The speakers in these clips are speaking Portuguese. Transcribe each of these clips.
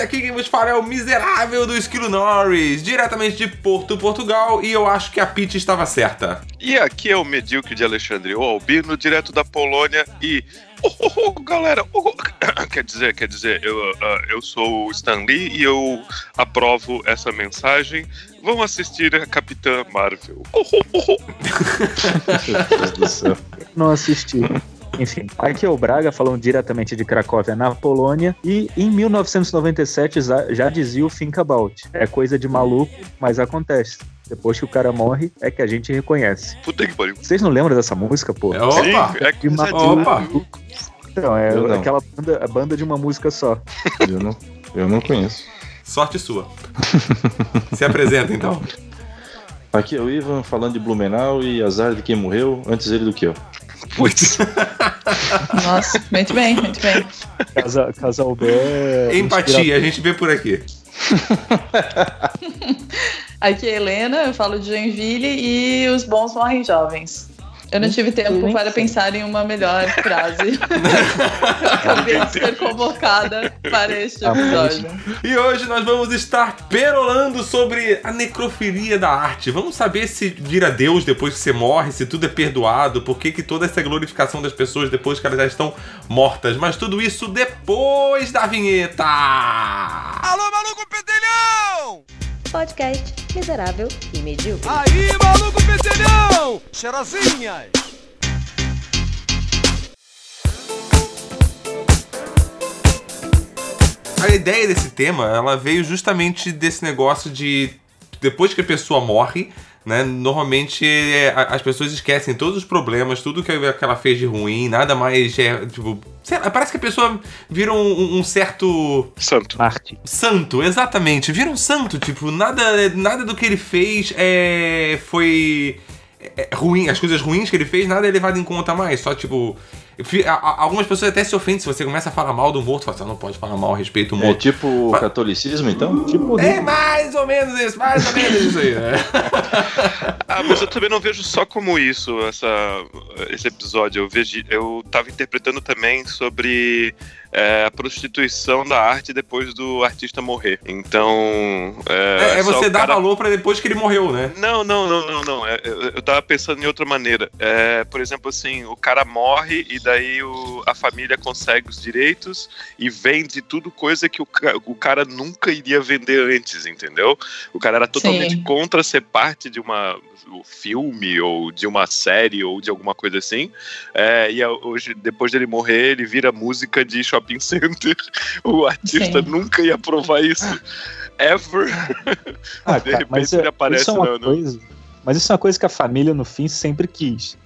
E aqui quem vos fala é o miserável do Esquilo Norris, diretamente de Porto, Portugal, e eu acho que a Peach estava certa. E aqui é o medíocre de Alexandre, o Albino, direto da Polônia e. Oh, oh, oh, galera, oh, quer dizer, quer dizer, eu, ah, eu sou o Stan Lee e eu aprovo essa mensagem. Vamos assistir a Capitã Marvel. Oh, oh, oh, oh. Não assisti. Enfim, aqui é o Braga falando diretamente de Cracóvia, na Polônia. E em 1997 já, já dizia o Think About. É coisa de maluco, mas acontece. Depois que o cara morre, é que a gente reconhece. Puta que pariu. Vocês não lembram dessa música, pô? É, Opa! Sim, é De coisa de Opa! Então, é Eu não. aquela banda, a banda de uma música só. Eu não, eu não conheço. Sorte sua. Se apresenta então. Aqui é o Ivan falando de Blumenau e azar de quem morreu antes ele do que eu. Putz. Nossa, muito bem, muito bem. Casa, Casal B. Empatia, a gente vê por aqui. Aqui é a Helena, eu falo de Joinville e os bons morrem jovens. Eu não tive tempo para pensar em uma melhor frase. acabei de ser convocada para este episódio. E hoje nós vamos estar perolando sobre a necrofilia da arte. Vamos saber se vira Deus depois que você morre, se tudo é perdoado, por que, que toda essa glorificação das pessoas depois que elas já estão mortas. Mas tudo isso depois da vinheta! Alô, maluco pedelhão! Podcast miserável e medíocre. Aí, maluco pedelhão! Cheirosinhas! A ideia desse tema, ela veio justamente desse negócio de depois que a pessoa morre, né? Normalmente é, as pessoas esquecem todos os problemas, tudo que que ela fez de ruim, nada mais é tipo, sei lá, parece que a pessoa vira um, um certo Santo. Marte. santo, exatamente, vira um santo, tipo nada nada do que ele fez é foi é, é ruim, as coisas ruins que ele fez, nada é levado em conta mais, só tipo fi- a- a- Algumas pessoas até se ofendem se você começa a falar mal do morto. Fala, você não pode falar mal a respeito do É morto. tipo o Mas- catolicismo, então? Tipo, É mais ou menos isso, mais ou menos isso aí, né? Ah, mas eu também não vejo só como isso, essa, esse episódio. Eu vejo, eu tava interpretando também sobre é, a prostituição da arte depois do artista morrer. Então. É, é só você dar cara- valor pra depois que ele morreu, né? Não, não, não, não, não. É, Eu, eu tava pensando em outra maneira. É, por exemplo, assim, o cara morre e daí o- a família consegue os direitos e vende tudo coisa que o, o cara nunca iria vender antes, entendeu? O cara era totalmente Sim. contra ser parte de uma um filme ou de uma série ou de alguma coisa assim. É, e hoje, depois dele morrer, ele vira música de shopping center. O artista Sim. nunca ia provar isso. Ever. Ah, De cara, repente mas ele é- aparece isso é uma no- coisa. Mas isso é uma coisa que a família, no fim, sempre quis.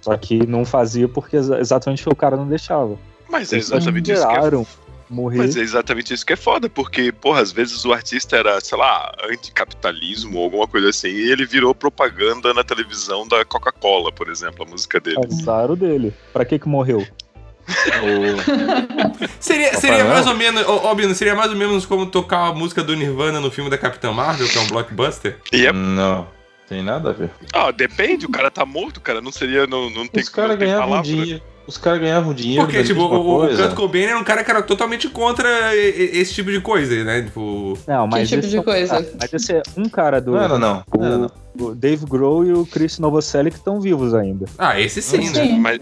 Só que não fazia porque exa- exatamente o cara não deixava. Mas é Eles exatamente isso que é morrer. Mas é exatamente isso que é foda, porque, porra, às vezes o artista era, sei lá, anticapitalismo ou alguma coisa assim, e ele virou propaganda na televisão da Coca-Cola, por exemplo, a música dele. Azar o dele. Pra que que morreu? Seria, seria mais ou menos, Bino, seria mais ou menos como tocar a música do Nirvana no filme da Capitã Marvel, que é um blockbuster? É, Não, tem nada a ver. ah, depende, o cara tá morto, cara, não seria, não, não tem Os caras não ganhavam palavra. dinheiro. Os caras ganhavam dinheiro. Porque, tipo, o, o coisa. Kurt Cobain era um cara que era totalmente contra esse tipo de coisa, né? Tipo. Não, mas tipo esse de é coisa? ah, mas esse é um cara do. Não era, não. O, Não não. o Dave Grohl e o Chris Novoselic estão vivos ainda. Ah, esse sim, né? Sim. Mas,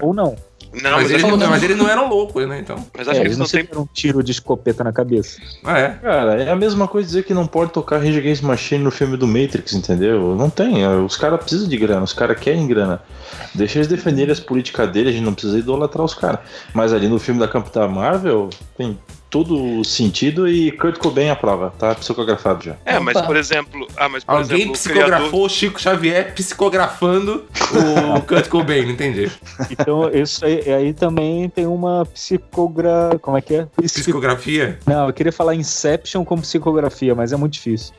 Ou não. Não, Mas, mas, eles, acho, não- mas eles não eram loucos, né? Então. mas É, acho que eles não têm. tiveram um tiro de escopeta na cabeça. Ah, é. Cara, é a mesma coisa dizer que não pode tocar Rage Against Machine no filme do Matrix, entendeu? Não tem. é, Os caras precisam de grana, os caras querem grana. Deixa eles defenderem as políticas deles, a gente não precisa idolatrar os caras. Mas ali no filme da Capitã Marvel, tem todo o sentido e Kurt Cobain aprova, tá psicografado já. É, mas Opa. por exemplo. Ah, mas por Alguém exemplo, o criador. psicografou o Chico Xavier psicografando o Kurt Cobain, não entendi. Então, isso aí, aí também tem uma psicogra... Como é que é? Psico- Psicografia? Não, eu queria falar Inception como psicografia, mas é muito difícil.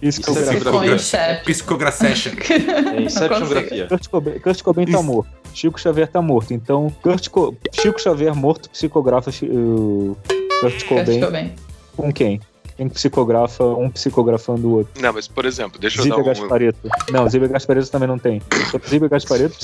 Psicografia. Inception. Psicografia. É Inception consigo. grafia. Kurt Cobain, Kurt Cobain tá morto. Chico Xavier tá morto. Então, Kurt Co- Chico Xavier morto psicografa Chi- o Kurt Cobain Cobain. com quem? Quem psicografa, um psicografando o outro. Não, mas por exemplo, deixa eu Ziba dar um. Gaspareto. Não, Ziba Gaspareto também não tem. Ziba Gaspareto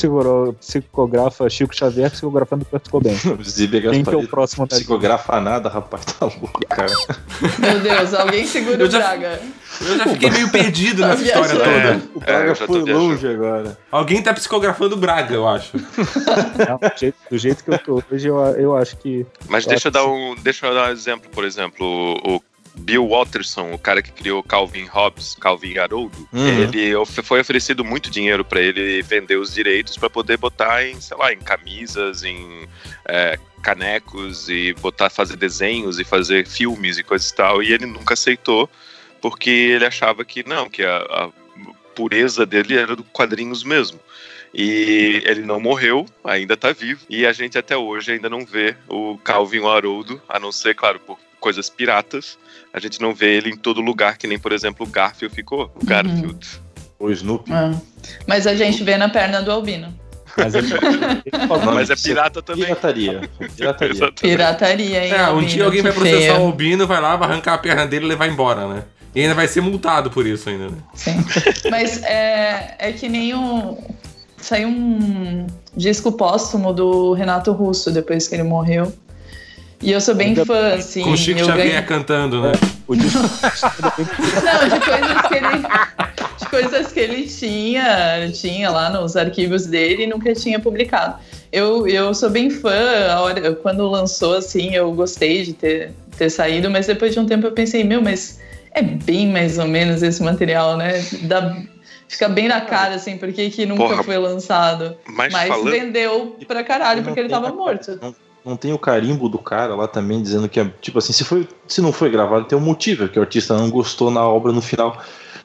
psicografa Chico Xavier psicografando Kurt Cobain. Zibe Quem que é o próximo psicografa nada, rapaz, tá louco, cara. Meu Deus, alguém segura o Braga. Eu já fiquei meio perdido nessa história toda. O É, Braga eu já tô foi viajando. longe agora. Alguém tá psicografando o Braga, eu acho. Não, do, jeito, do jeito que eu tô hoje, eu, eu acho que. Mas Eu deixa eu dar um, deixa eu dar um exemplo, por exemplo, o, o Bill Watterson, o cara que criou Calvin Hobbes, Calvin Haroldo, Uhum. ele foi oferecido muito dinheiro para ele vender os direitos para poder botar em, sei lá, em camisas, em é, canecos e botar fazer desenhos e fazer filmes e coisas e tal, e ele nunca aceitou porque ele achava que não, que a, a pureza dele era do quadrinhos mesmo. E ele não morreu, ainda tá vivo. E a gente até hoje ainda não vê o Calvin o Haroldo, a não ser, claro, por coisas piratas. A gente não vê ele em todo lugar, que nem, por exemplo, o Garfield ficou. O Garfield. O Snoopy. Ah. Mas a gente vê na perna do Albino. Mas ele, ele falou, Não, Mas é é pirata também. Pirataria. Pirataria. Exatamente. Pirataria, hein? É, um Albino, dia alguém vai processar feio. o Albino, vai lá, vai arrancar a perna dele e levar embora, né? E ainda vai ser multado por isso ainda, né? Sim. Mas é, é que nem um. Saiu um disco póstumo do Renato Russo depois que ele morreu. E eu sou bem Ainda- fã, assim. Com o Chico Xavier ganhei- cantando, né? o disco Não, de coisas que ele. De coisas que ele tinha, tinha lá nos arquivos dele e nunca tinha publicado. Eu, eu sou bem fã, a hora, quando lançou, assim, eu gostei de ter, ter saído, mas depois de um tempo eu pensei, meu, mas é bem mais ou menos esse material, né? Dá, fica bem na cara, assim, por que nunca Porra, foi lançado? Mas, Mas falando. vendeu pra caralho, porque ele tava morto. Não, tem o carimbo do cara lá também dizendo que é tipo assim, se foi, se não foi gravado tem um motivo, é que o artista não gostou na obra no final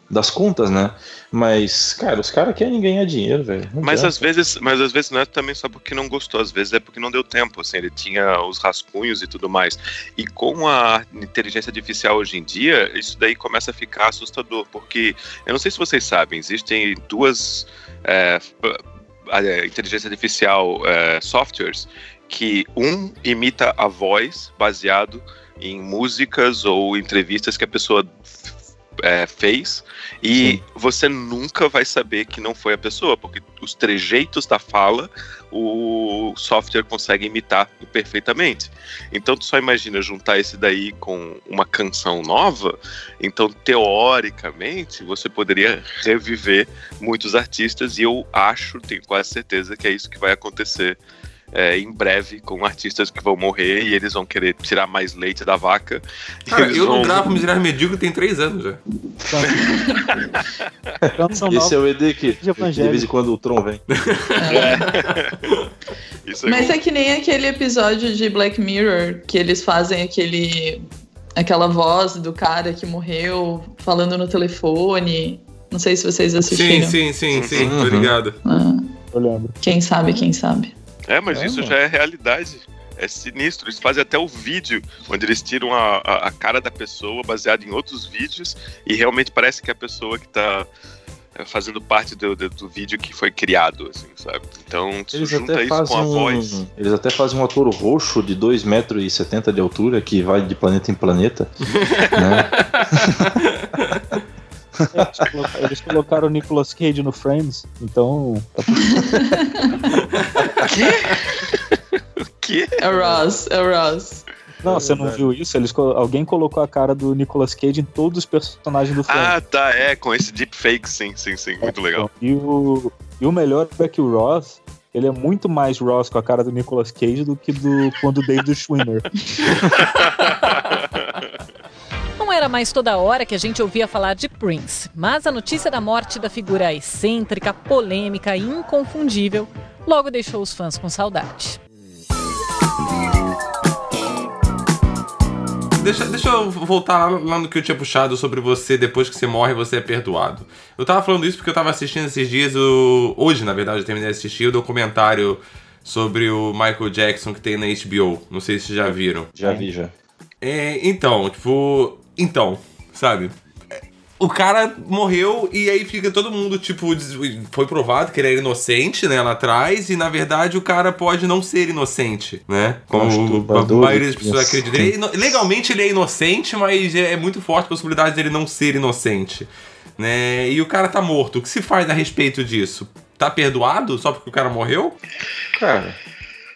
das contas, né? Mas, cara, os caras querem ganhar dinheiro, velho. Mas adianta. às vezes, mas às vezes não é também só porque não gostou, às vezes é porque não deu tempo, assim, ele tinha os rascunhos e tudo mais. E com a inteligência artificial hoje em dia, isso daí começa a ficar assustador, porque eu não sei se vocês sabem, existem duas é, inteligência artificial é, softwares que um imita a voz baseado em músicas ou entrevistas que a pessoa é, fez e você nunca vai saber que não foi a pessoa, porque os trejeitos da fala o software consegue imitar perfeitamente. Então tu só imagina juntar esse daí com uma canção nova, então teoricamente você poderia reviver muitos artistas e eu acho, tenho quase certeza que é isso que vai acontecer é, em breve com artistas que vão morrer e eles vão querer tirar mais leite da vaca. Cara, eu não vão- gravo Miserável Medíocre tem três anos já. canção Esse é o ED que de vez em quando o Tron vem. Isso é Mas é que nem aquele episódio de Black Mirror que eles fazem aquele aquela voz do cara que morreu falando no telefone. Não sei se vocês Sim, assistiram. sim, sim, sim, Uhum. tô ligado. Ah, Eu lembro. quem sabe, quem sabe. É, mas É, isso mano. já é realidade. É sinistro. Eles fazem até o vídeo onde eles tiram a, a, a cara da pessoa baseado em outros vídeos e realmente parece que é a pessoa que tá é, fazendo parte do, do, do vídeo que foi criado, assim, sabe? Então, Eles junta até, isso com a fazem voz. eles até fazem um ator roxo de 2,70 metros e 70 de altura que vai de planeta em planeta. né? Eles colocaram, eles colocaram o Nicolas Cage no Frames, então. Que? É o Ross, é o Ross. Não, você não viu isso? Eles, alguém colocou a cara do Nicolas Cage em todos os personagens do Frames. Ah, tá, é, com esse deepfake, sim, sim, sim, muito legal. E o, e o melhor é que o Ross, ele é muito mais Ross com a cara do Nicolas Cage do que do quando o David Schwimmer. Não era mais toda hora que a gente ouvia falar de Prince, mas a notícia da morte da figura excêntrica, polêmica e inconfundível logo deixou os fãs com saudade. Deixa, deixa eu voltar lá, lá no que eu tinha puxado sobre você, depois que você morre, você é perdoado. Eu tava falando isso porque eu tava assistindo esses dias, o... hoje na verdade eu terminei de assistir o documentário sobre o Michael Jackson que tem na HBO. Não sei se vocês já viram. Já vi, já. É, então, tipo. Então, sabe? É, o cara morreu e aí fica todo mundo, tipo, foi provado que ele era inocente, né, lá atrás, e na verdade o cara pode não ser inocente, né? Como a maioria das pessoas acredita. Ele é legalmente ele é inocente, mas é muito forte a possibilidade dele não ser inocente, né? E o cara tá morto. O que se faz a respeito disso? Tá perdoado só porque o cara morreu? Cara,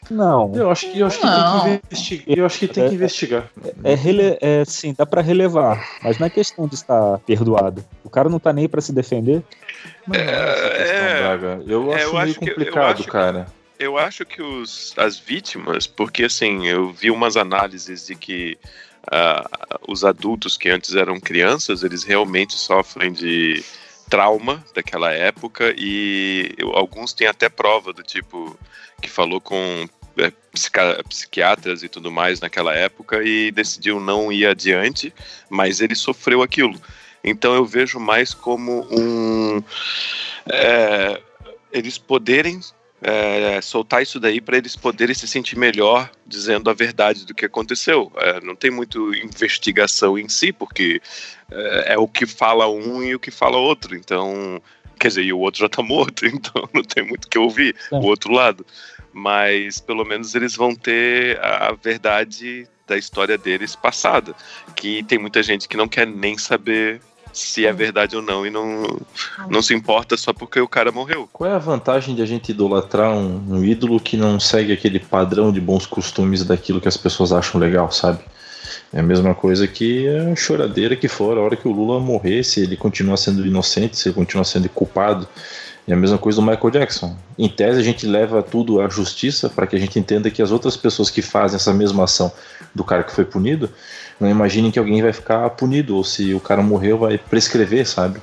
Não. eu acho que, eu acho que tem que investigar. Eu acho que tem que investigar. É, rele... é sim, dá pra relevar, mas não é questão de estar perdoado. O cara não tá nem pra se defender. Não é É, Braga. Eu é, acho eu meio acho que- complicado, que- cara. Eu acho que os, as vítimas, porque assim, eu vi umas análises de que ah, os adultos que antes eram crianças, eles realmente sofrem de trauma daquela época e eu- alguns têm até prova do tipo que falou com é, psiquiatras e tudo mais naquela época e decidiu não ir adiante, mas ele sofreu aquilo. Então eu vejo mais como um é, eles poderem é, soltar isso daí para eles poderem se sentir melhor dizendo a verdade do que aconteceu. É, não tem muito investigação em si, porque é, é o que fala um e o que fala outro. Então, quer dizer, e o outro já tá morto, então não tem muito o que ouvir o outro lado. Mas pelo menos eles vão ter a verdade da história deles passada, que tem muita gente que não quer nem saber se é verdade ou não e não, não se importa só porque o cara morreu. Qual é a vantagem de a gente idolatrar um, um ídolo que não segue aquele padrão de bons costumes daquilo que as pessoas acham legal, sabe? É a mesma coisa que a choradeira que for a hora que o Lula morrer, se ele continuar sendo inocente, se ele continuar sendo culpado. É a mesma coisa do Michael Jackson. Em tese, a gente leva tudo à justiça para que a gente entenda que as outras pessoas que fazem essa mesma ação do cara que foi punido não imaginem que alguém vai ficar punido ou se o cara morreu vai prescrever, sabe?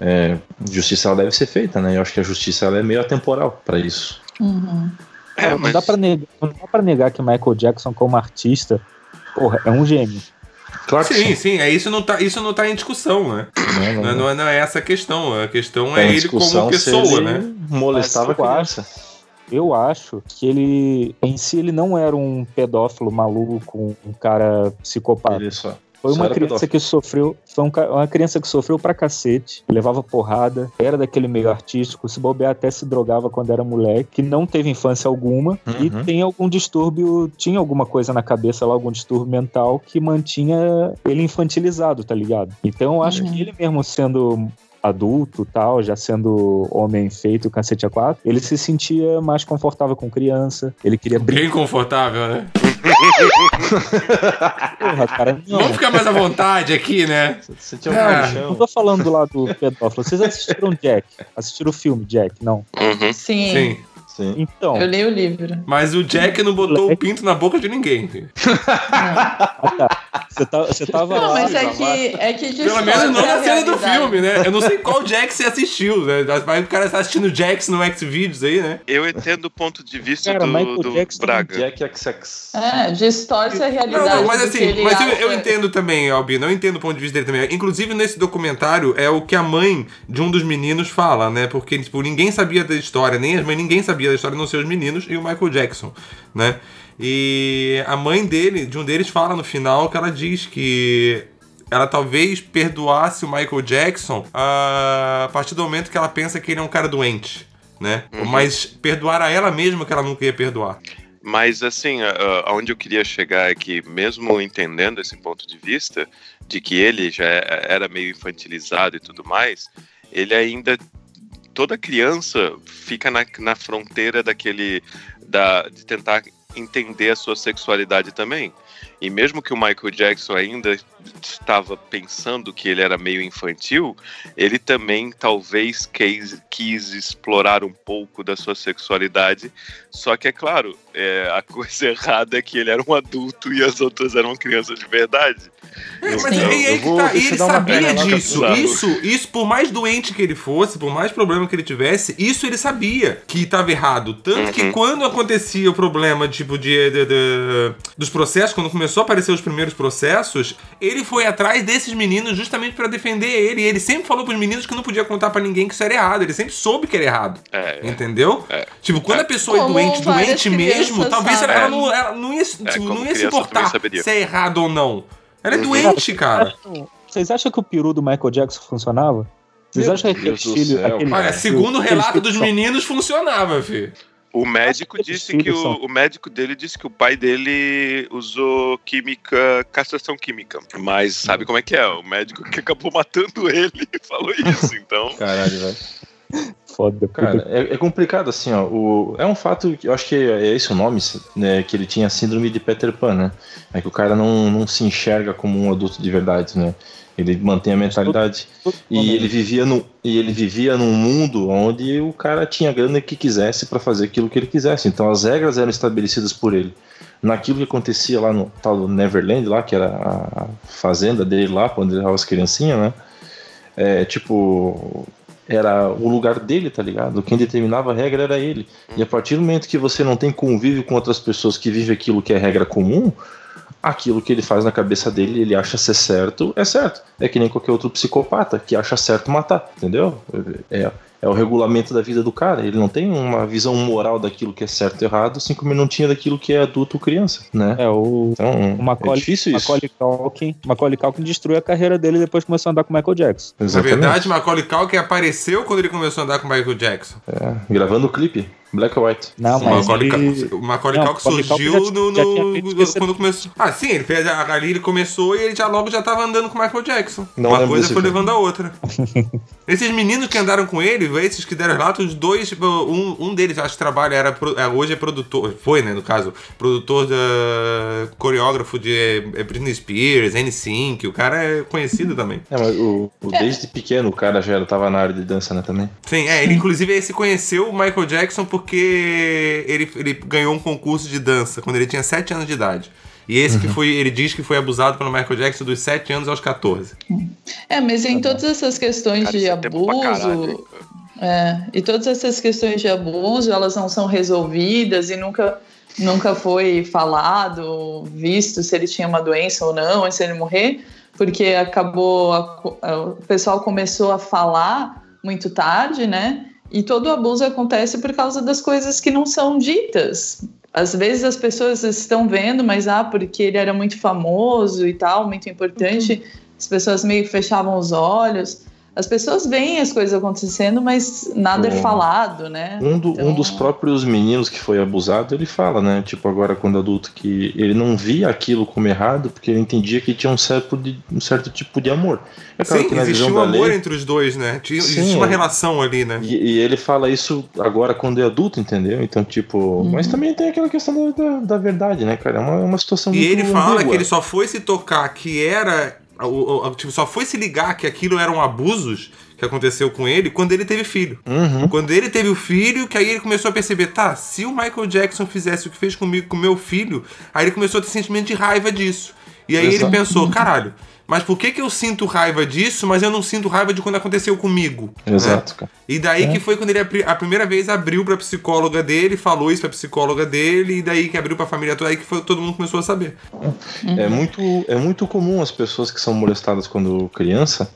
É, justiça ela deve ser feita, né? Eu acho que a justiça ela é meio atemporal para isso. Uhum. É, não, mas- dá pra negar, não dá pra negar que Michael Jackson, como artista, porra, é um gênio. Claro que Sim, sim, é, isso, não tá, isso não tá em discussão, né? Não, Não, não, é- não é, não é essa a questão. A questão é em ele como pessoa, ele né? Molestava a criança. Eu acho que ele, em si, ele não era um pedófilo maluco, um cara psicopata. Ele só. Foi uma criança pedófilo. que sofreu, foi um uma criança que sofreu pra cacete, levava porrada, era daquele meio artístico, se bobear até se drogava quando era moleque, que não teve infância alguma e Uhum. tem algum distúrbio, tinha alguma coisa na cabeça lá, algum distúrbio mental que mantinha ele infantilizado, tá ligado? Então eu acho Uhum. que ele mesmo sendo adulto tal, já sendo homem feito, cacete a quatro, ele se sentia mais confortável com criança, ele queria brincar, Bem confortável, né? Porra, cara, não. Vamos ficar mais à vontade aqui, né? Você tinha um Ah, Não paixão. tô falando do lado pedófilo. Vocês assistiram Jack? Assistiram o filme Jack? Não. Uhum. Sim, Sim. Sim. Então, eu li o livro. Mas o Jack não botou o pinto na boca de ninguém. filho. ah, tá. Você, tá, você tava Não, lá. mas é que, é que Pelo menos não na cena do filme, né? Eu não sei qual Jack você assistiu, né? Mas o cara tá assistindo Jacks no Xvideos aí, né? Eu entendo o ponto de vista Cara, do, Michael do Jackson- Braga. Jack XX. É, distorce a realidade. Não, mas assim, mas eu, eu entendo também, Albino, eu entendo o ponto de vista dele também. Inclusive, nesse documentário, é o que a mãe de um dos meninos fala, né? Porque, tipo, ninguém sabia da história, nem as mães, ninguém sabia da história, a não ser os meninos e o Michael Jackson, né? E a mãe dele, de um deles, fala no final que ela diz que ela talvez perdoasse o Michael Jackson ah, a partir do momento que ela pensa que ele é um cara doente, né? Mas perdoar a ela mesma que ela nunca ia perdoar. Mas assim, a- a- aonde eu queria chegar é que, mesmo entendendo esse ponto de vista, de que ele já era meio infantilizado e tudo mais, ele ainda. Toda criança fica na, na fronteira daquele. Da, de tentar entender a sua sexualidade também. E mesmo que o Michael Jackson ainda estava pensando que ele era meio infantil, ele também talvez quis, quis explorar um pouco da sua sexualidade. Só que é claro, é, a coisa errada é que ele era um adulto e as outras eram crianças de verdade. É, mas Sim. e aí Eu que vou- tá, ele sabia disso. Isso, isso, por mais doente que ele fosse, por mais problema que ele tivesse, isso ele sabia que estava errado. Tanto que Uhum. quando acontecia o problema, tipo, de, de- de- dos processos, quando começou a aparecer os primeiros processos, ele foi atrás desses meninos justamente pra defender ele. E ele sempre falou pros meninos que não podia contar pra ninguém que isso era errado. Ele sempre soube que era errado. É, Entendeu? É. Tipo, quando a pessoa é doente, doente mesmo, talvez ela, não, ela não ia, tipo, como não ia se importar se é errado ou não. Ela é Uhum. doente, cara. Vocês acham que o peru do Michael Jackson funcionava? Vocês acham que aquele filho. aquele- Olha, segundo o relato dos meninos, funcionava, filho. O médico disse que o, o médico dele disse que o pai dele usou química, castração química. Mas sabe como é que é? O médico que acabou matando ele falou isso, então. Caralho, velho. Foda, Cara, é, é complicado assim, ó. O, é um fato que eu acho que é esse o nome, né? Que ele tinha síndrome de Peter Pan, né? É que o cara não, não se enxerga como um adulto de verdade, né? Ele mantém a mentalidade. E ele vivia no, e ele vivia num mundo onde o cara tinha a grana que quisesse pra fazer aquilo que ele quisesse. Então as regras eram estabelecidas por ele. Naquilo que acontecia lá no tal do Neverland, lá, que era a fazenda dele lá, quando ele levava as criancinhas, né? É, tipo, era o lugar dele, tá ligado? Quem determinava a regra era ele. E a partir do momento que você não tem convívio com outras pessoas que vivem aquilo que é regra comum, aquilo que ele faz na cabeça dele, ele acha ser certo, é certo. É que nem qualquer outro psicopata que acha certo matar, entendeu? É, é o regulamento da vida do cara. Ele não tem uma visão moral daquilo que é certo e errado, assim como ele não tinha daquilo que é adulto ou criança, né? É, o, Então, o Macaulay, é difícil isso. Macaulay Culkin, Macaulay Culkin destruiu a carreira dele depois que começou a andar com o Michael Jackson. Na verdade, Macaulay Culkin apareceu quando ele começou a andar com o Michael Jackson. É, gravando o clipe, Black or White. Não, O mas Macaulay, ele- Macaulay Culkin Macaulay Culkin surgiu já- no, já no- esse- quando começou. Ah, sim, ele fez a- ali ele começou e ele já logo já tava andando com o Michael Jackson. Não Uma coisa foi filme. levando a outra. esses meninos que andaram com ele, esses que deram relato, os dois, um, um deles acho que trabalha era pro- é, hoje é produtor, foi, né, no caso, produtor da coreógrafo de é, Britney Spears, NSYNC, o cara é conhecido também. É, mas o, o- desde pequeno o cara já tava na área de dança, né, também. Sim, é, ele inclusive se conheceu o Michael Jackson porque ele, ele ganhou um concurso de dança quando ele tinha 7 anos de idade. E esse que foi, ele diz que foi abusado pelo Michael Jackson dos 7 anos aos 14. É, mas em todas essas questões Cara, de é abuso. É, e todas essas questões de abuso, elas não são resolvidas e nunca, nunca foi falado, visto se ele tinha uma doença ou não, antes de ele morrer, porque acabou. a- a- o pessoal começou a falar muito tarde, né? E todo abuso acontece por causa das coisas que não são ditas. Às vezes as pessoas estão vendo, mas ah, porque ele era muito famoso e tal, muito importante, as pessoas meio que fechavam os olhos. As pessoas veem as coisas acontecendo, mas nada é Bom, falado, né? Um, do- Então- um dos próprios meninos que foi abusado, ele fala, né? Tipo, agora quando adulto, que ele não via aquilo como errado, porque ele entendia que tinha um certo, de- um certo tipo de amor. É claro Sim, que na existia um amor lei- entre os dois, né? Tinha, Sim, existia uma é. relação ali, né? E, e ele fala isso agora quando é adulto, entendeu? Então, tipo. Uhum. Mas também tem aquela questão da, da, da verdade, né, cara? É uma, é uma situação E muito ele fala ambígua. que ele só foi se tocar que era. O- o- Tipo, só foi se ligar que aquilo eram abusos que aconteceu com ele quando ele teve filho. Uhum. Quando ele teve o filho, que aí ele começou a perceber, tá, se o Michael Jackson fizesse o que fez comigo com o meu filho, aí ele começou a ter sentimento de raiva disso. E aí ele Exato. pensou, caralho, mas por que, que eu sinto raiva disso, mas eu não sinto raiva de quando aconteceu comigo? Exato, cara. E daí É. que foi quando ele a primeira vez abriu pra psicóloga dele, falou isso pra psicóloga dele, e daí que abriu pra família toda, aí que foi- todo mundo começou a saber. É, muito, é muito comum as pessoas que são molestadas quando criança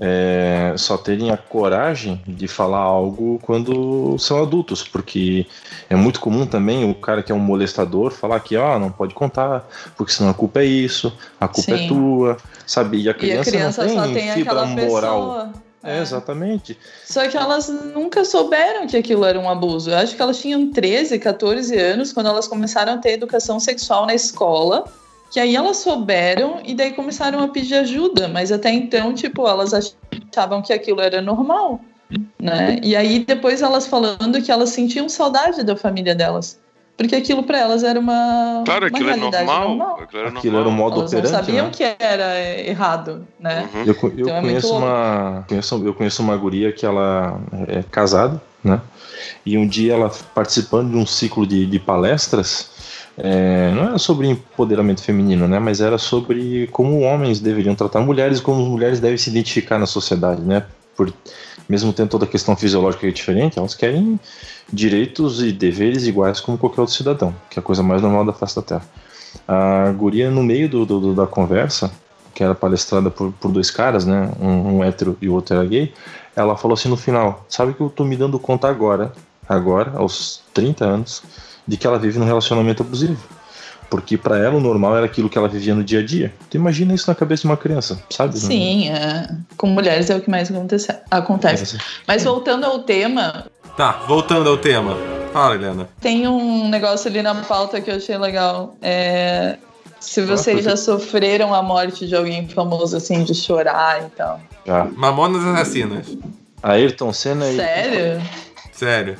é, só terem a coragem de falar algo quando são adultos, porque é muito comum também o cara que é um molestador falar que ó, não pode contar, porque senão a culpa é isso, a culpa Sim. é tua, sabe? E a E a criança, criança não só tem, tem fibra aquela moral. pessoa. É, exatamente. Só que elas nunca souberam que aquilo era um abuso. Eu acho que elas tinham 13, 14 anos quando elas começaram a ter educação sexual na escola. Que aí elas souberam e daí começaram a pedir ajuda. Mas até então, tipo, elas achavam que aquilo era normal. Né? E aí depois elas falando que elas sentiam saudade da família delas. Porque aquilo para elas era uma, Claro, uma aquilo é normal. normal. Aquilo era Aquilo era o normal. modo Elas não operante, sabiam né? que era errado, né? Uhum. Eu, eu Então é conheço uma conheço, eu conheço uma guria que ela é casada, né? E um dia ela participando de um ciclo de, de palestras, é, não era sobre empoderamento feminino, né? Mas era sobre como homens deveriam tratar mulheres, como mulheres devem se identificar na sociedade, né? Por mesmo tendo toda a questão fisiológica é diferente, elas querem direitos e deveres iguais como qualquer outro cidadão, que é a coisa mais normal da face da Terra. A guria no meio do- do- da conversa que era palestrada por, por dois caras, né? Um, um hétero e o outro era gay. Ela falou assim no final: Sabe que eu tô me dando conta agora, agora, aos 30 anos, de que ela vive num relacionamento abusivo. Porque pra ela o normal era aquilo que ela vivia no dia a dia. Tu imagina isso na cabeça de uma criança, sabe? Sim, é. com mulheres é o que mais acontece. acontece. Mas voltando ao tema, Tá, voltando ao tema. Fala, Helena. tem um negócio ali na pauta que eu achei legal. É, se vocês já sofreram a morte de alguém famoso, assim, de chorar e tal. Já. Mamonas Assassinas. Ayrton Senna e. Sério? Sério.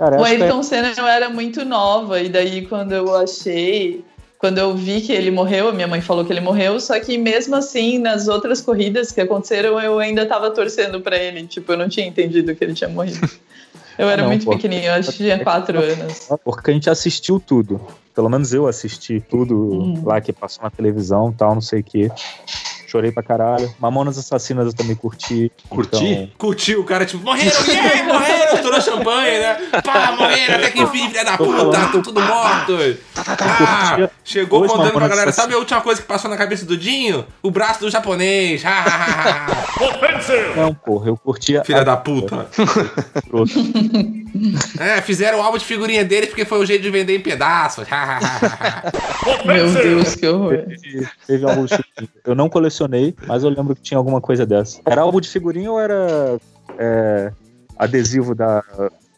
Cara, O que é- Ayrton Senna eu era muito nova, e daí quando eu achei, quando eu vi que ele morreu, a minha mãe falou que ele morreu, só que mesmo assim, nas outras corridas que aconteceram, eu ainda tava torcendo pra ele, tipo, eu não tinha entendido que ele tinha morrido. Eu era Não, muito pô. pequenininho, eu acho que tinha quatro anos. Porque a gente assistiu tudo. Pelo menos eu assisti tudo Hum. lá que passou na televisão tal, não sei o quê. Chorei pra caralho. Mamonas Assassinas eu também curti. Curti? Então, Curtiu o cara, tipo, morreram, yeah, morreram, estourou champanhe, né? Pá, morreram, até que enfim, filha da puta, estão tudo mortos. Ah, chegou Dois contando pra galera, Assassinas. sabe a última coisa que passou na cabeça do Dinho? O braço do japonês. Ha, ha, ha, ha. não, porra, eu curtia. Filha da puta. É, fizeram o álbum de figurinha dele porque foi o jeito de vender em pedaços. Ha, ha, ha, ha. Meu Deus, que horror. Teve, teve álbum de figurinha. Eu não colecionei, mas eu lembro que tinha alguma coisa dessa. Era álbum de figurinha ou era é, adesivo da.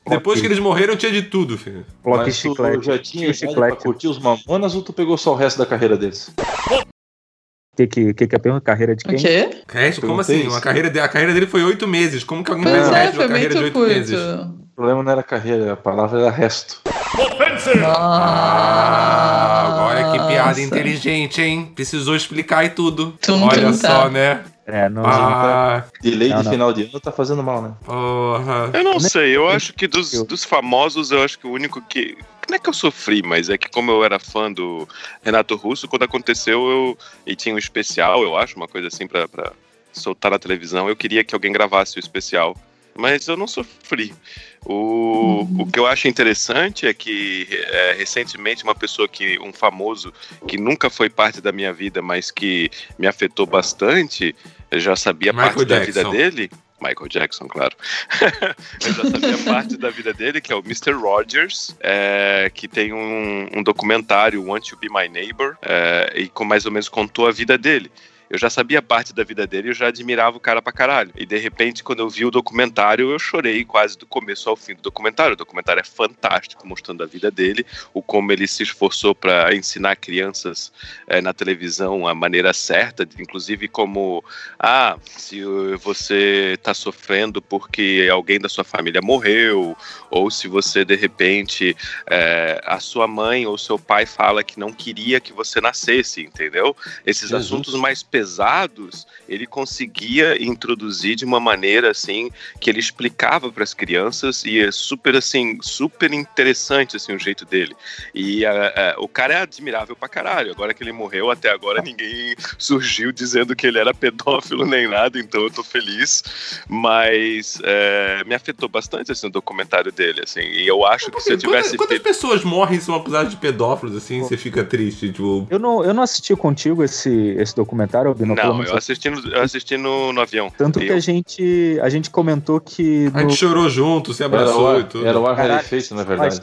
Depois que eles morreram, tinha de tudo, filho. Bloco Mas tu chiclete. já tinha idade pra chiclete. curtir os Mamonas ou tu pegou só o resto da carreira deles? O que, que, que, que é a pergunta? Carreira de O quem? quê? É isso, como assim? isso. Uma carreira de- a carreira dele foi oito meses. Como que alguém Pois o é, resto de foi uma carreira de oito meses? O problema não era carreira, a palavra era resto. Ah, agora que piada Nossa. inteligente, hein? Precisou explicar e tudo. Tum, Olha tum, só, tá. né? É, não. Ah, Delay Não, de não. final de ano tá fazendo mal, né? porra. Eu não Nem- sei, eu acho que dos, dos famosos, eu acho que o único que. Não é que eu sofri, mas é que como eu era fã do Renato Russo, quando aconteceu, eu. E tinha um especial, eu acho, uma coisa assim pra, pra soltar na televisão, eu queria que alguém gravasse o especial. Mas eu não sofri. O, o que eu acho interessante é que é, recentemente uma pessoa que. um famoso que nunca foi parte da minha vida, mas que me afetou bastante, eu já sabia Michael parte da Jackson. vida dele. Michael Jackson, claro. eu já sabia parte da vida dele, que é o Mr. Rogers, é, que tem um, um documentário, Want to Be My Neighbor, é, e com mais ou menos contou a vida dele. Eu já sabia parte da vida dele e eu já admirava o cara pra caralho. E de repente, quando eu vi o documentário, eu chorei quase do começo ao fim do documentário. O documentário é fantástico, mostrando a vida dele, o como ele se esforçou para ensinar crianças eh, na televisão a maneira certa, inclusive como ah, se você está sofrendo porque alguém da sua família morreu, ou se você de repente eh, a sua mãe ou seu pai fala que não queria que você nascesse, entendeu? Esses assuntos mais pesados, ele conseguia introduzir de uma maneira assim que ele explicava para as crianças e é super assim, super interessante assim o jeito dele. E ah, ah, o cara é admirável pra caralho. Agora que ele morreu, até agora ninguém surgiu dizendo que ele era pedófilo nem nada, então eu tô feliz. Mas é, me afetou bastante assim, o documentário dele, assim. E eu acho que se eu tivesse Quantas, pessoas morrem e são acusadas de pedófilos, assim, você fica triste, tipo... Eu não, eu não assisti contigo esse, esse documentário, Bino, pelo Não, menos eu assisti no, eu assisti no, no avião. Tanto E que eu- a gente, a gente comentou que. A gente no- chorou junto, se Era abraçou o, e tudo. era o ar rarefeito, na verdade.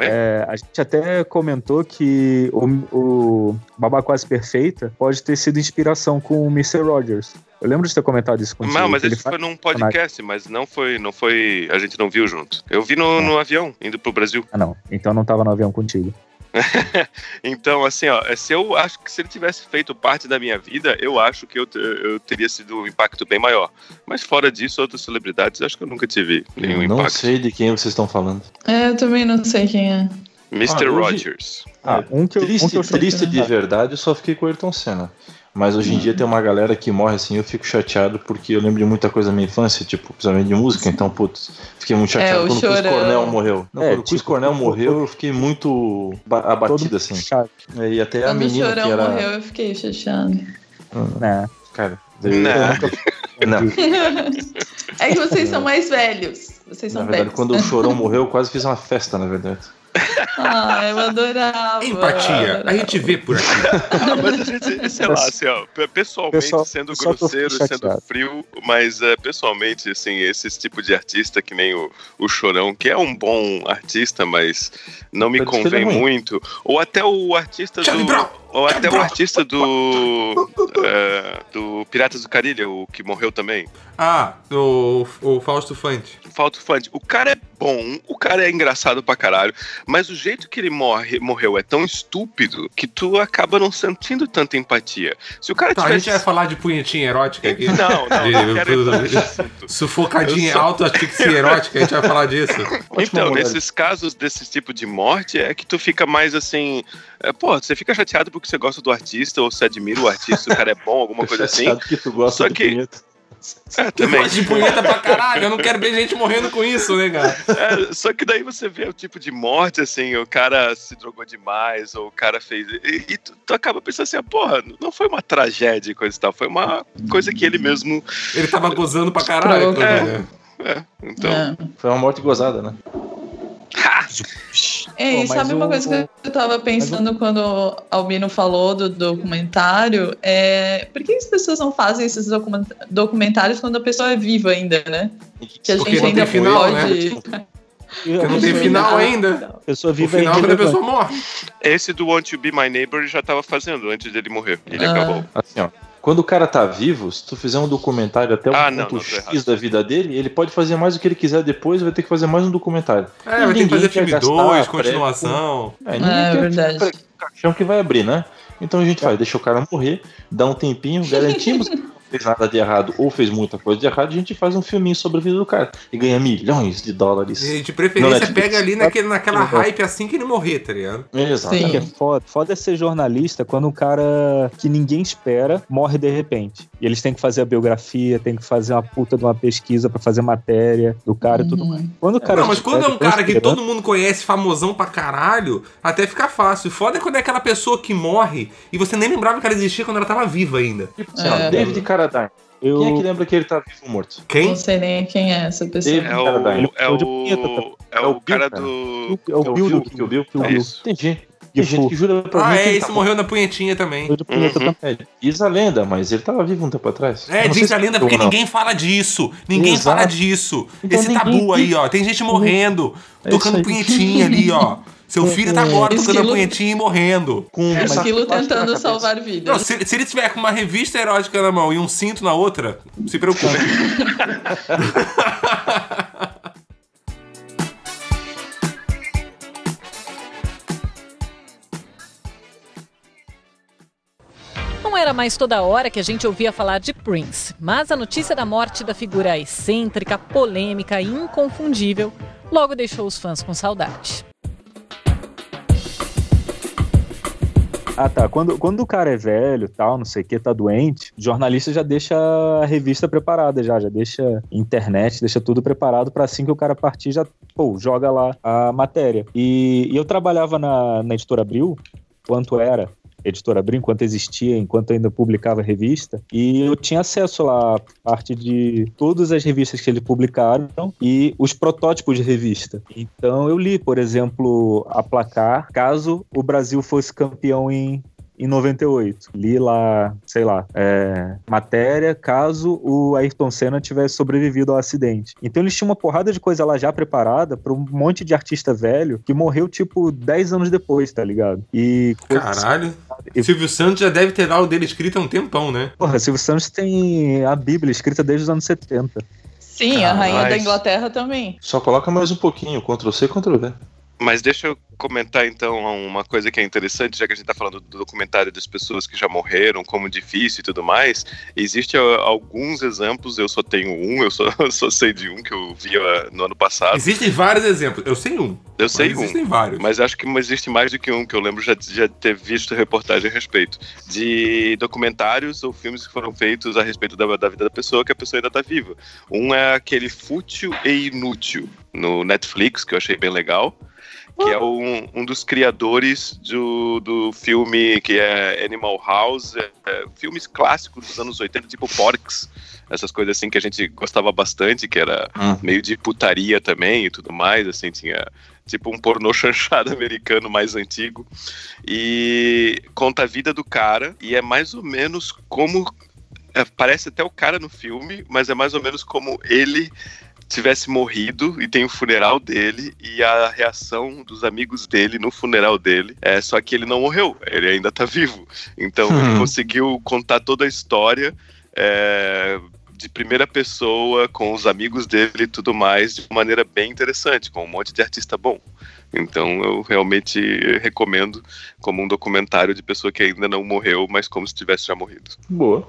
É, a gente até comentou que o, o Babá Quase Perfeita pode ter sido inspiração com o Mr. Rogers. Eu lembro de ter comentado isso contigo. Não, mas ele foi num podcast, mas não foi, não foi. A gente não viu junto. Eu vi no, no avião, indo pro Brasil. Ah, não. Então não tava no avião contigo. Então, assim, ó, se eu acho que se ele tivesse feito parte da minha vida, eu acho que eu, eu teria sido um impacto bem maior. Mas fora disso, outras celebridades, acho que eu nunca tive nenhum Eu não impacto. sei de quem vocês estão falando. É, eu também não sei quem é. Mr. Ah, Rogers. Ah, um que eu, um Triste, que eu triste de verdade, eu só fiquei com o Ayrton Senna. Mas hoje em dia tem uma galera que morre assim, eu fico chateado porque eu lembro de muita coisa da minha infância, tipo, principalmente de música, então, putz, fiquei muito chateado É, o quando o Chris Chorão. Cornell morreu. Não, É, quando o Chris tipo, Cornell morreu, eu fiquei muito ba- abatido todo assim. chato, E até a Quando o menina Chorão que era. morreu, eu fiquei chateado. né? Cara, Não. eu nunca- Não, É que vocês são mais velhos. Vocês na são verdade, velhos. quando o Chorão morreu, eu quase fiz uma festa, na verdade. Ah, eu adorava. Empatia. A gente vê por aqui. Ah, mas a gente, sei lá, assim, ó, pe- pessoalmente, Pessoal- sendo pessoal, grosseiro, sendo frio, mas é, pessoalmente, assim, esse tipo de artista que nem o, o Chorão, que é um bom artista, mas não me Pode convém muito, ou até o artista Charlie do... Brown! Ou até o artista do... é, do Piratas do Carilha, o que morreu também. Ah, o, o Fausto Fante. Falta o Fante. O cara é bom, o cara é engraçado pra caralho, mas o jeito que ele morre, morreu é tão estúpido que tu acaba não sentindo tanta empatia. Se o cara Tá, a tivesse. gente vai falar de punhetinha erótica aqui. Não, não, não quero. Sufocadinha Eu só- alto asfixia erótica, a gente vai falar disso. Então, nesses casos desse tipo de morte, é que tu fica mais assim. É, pô, você fica chateado porque você gosta do artista ou você admira o artista, o cara é bom, alguma coisa assim. Que tu gosta Só de que- punheta. É, Eu também. de punheta pra caralho, eu não quero ver gente morrendo com isso, né, cara? É, só que daí você vê o tipo de morte, assim, o cara se drogou demais, ou o cara fez. E, e tu, tu acaba pensando assim, ah, porra, não foi uma tragédia e coisa e tal, foi uma coisa que ele mesmo. Ele tava gozando pra caralho. Né? É, então. É. Foi uma morte gozada, né? É, e sabe uma o- coisa que eu tava pensando quando o Albino falou do documentário? É, por que as pessoas não fazem esses document- documentários quando a pessoa é viva ainda, né? Que a Porque gente ainda final, pode. Porque não tem final ainda. A pessoa O vive final ainda quando a pessoa morre. Esse do Want to Be My Neighbor já tava fazendo antes dele morrer. Ele Ah. acabou. Assim, ó. Quando o cara tá vivo, se tu fizer um documentário até o Ah, não, ponto não, tô X da vida dele, ele pode fazer mais o que ele quiser depois vai ter que fazer mais um documentário. É, vai ter que fazer quer filme gastar 2, pré- continuação. É, ninguém É quer verdade. que o caixão que vai abrir, né? Então a gente vai, deixa o cara morrer, dá um tempinho, garantimos não fez nada de errado ou fez muita coisa de errado, a gente faz um filminho sobre a vida do cara e ganha milhões de dólares. E de preferência Netflix. pega ali naquele, naquela hype assim que ele morrer, tá ligado? Exato. Sim. É foda. Foda é ser jornalista quando o cara que ninguém espera morre de repente. E eles têm que fazer a biografia, tem que fazer uma puta de uma pesquisa pra fazer matéria do cara e tudo Uhum. mais. Quando o cara não, mas quando é um cara que todo mundo conhece, famosão pra caralho, até fica fácil. Foda é quando é aquela pessoa que morre e você nem lembrava que ela existia quando ela tava viva ainda. Tipo É. David Carradine. eu... Quem é que lembra que ele tá vivo ou morto? Quem? Não sei nem quem é essa pessoa. Ele- É o, Caralho. é o, é É o o Bill, cara cara. do. É o Bill do Kill Bill. É isso. Tem gente, que jura pra Ah, mim que é, esse tá morreu. morreu na punhetinha também. Eu de punheta Uhum. também. É, diz a lenda, mas ele tava vivo um tempo atrás. É, diz a lenda porque ninguém fala disso. Ninguém Exato. fala disso. Então Esse ninguém- tabu aí, ó. Tem gente morrendo, É isso tocando punhetinha ali, ó. Seu filho tá agora tocando a punhetinha e morrendo. Com um Esquilo tentando salvar Não, vidas. se, se ele tiver com uma revista erótica na mão e um cinto na outra, se preocupe. Não era mais toda hora que a gente ouvia falar de Prince, mas a notícia da morte da figura excêntrica, polêmica e inconfundível logo deixou os fãs com saudade. Ah, tá. Quando, quando o cara é velho, tal, não sei o que, tá doente, o jornalista já deixa a revista preparada já, já deixa internet, deixa tudo preparado pra assim que o cara partir já, pô, joga lá a matéria. E, e eu trabalhava na, na Editora Abril, quanto era Editora Abril, enquanto existia, enquanto ainda publicava revista, e eu tinha acesso lá à parte de todas as revistas que eles publicaram e os protótipos de revista. Então eu li, por exemplo, a placar, caso o Brasil fosse campeão em em 98. Li lá, sei lá, é, matéria caso o Ayrton Senna tivesse sobrevivido ao acidente. Então eles tinham uma porrada de coisa lá já preparada para um monte de artista velho que morreu tipo 10 anos depois, tá ligado? E Caralho. Eu- Silvio Santos já deve ter lá o dele escrito há um tempão, né? Porra, Silvio Santos tem a Bíblia escrita desde os anos 70. Sim, a rainha da Inglaterra também. Só coloca mais um pouquinho, Ctrl C, Ctrl V. Mas deixa eu comentar então uma coisa que é interessante, já que a gente tá falando do documentário das pessoas que já morreram, como difícil e tudo mais. Existem alguns exemplos, eu só tenho um, eu só, eu só sei de um que eu vi no ano passado. Existem vários exemplos. Eu sei um. Eu sei mas um. Existem vários. Mas acho que existe mais do que um, que eu lembro já, já ter visto reportagem a respeito. De documentários ou filmes que foram feitos a respeito da, da vida da pessoa, que a pessoa ainda tá viva. Um é aquele Fútil e Inútil, no Netflix, que eu achei bem legal. Que é um, um dos criadores do, do filme que é Animal House, é, é, filmes clássicos dos anos 80, tipo Porks. essas coisas assim que a gente gostava bastante, que era Hum. meio de putaria também e tudo mais, assim, tinha tipo um pornô chanchado americano mais antigo. E conta a vida do cara, e é mais ou menos como. é, parece até o cara no filme, mas é mais ou menos como ele tivesse morrido e tem o funeral dele e a reação dos amigos dele no funeral dele. É só que ele não morreu, ele ainda tá vivo. Então ele Hum. conseguiu contar toda a história é, de primeira pessoa com os amigos dele e tudo mais de maneira bem interessante, com um monte de artista bom. Então eu realmente recomendo como um documentário de pessoa que ainda não morreu, mas como se tivesse já morrido. Boa.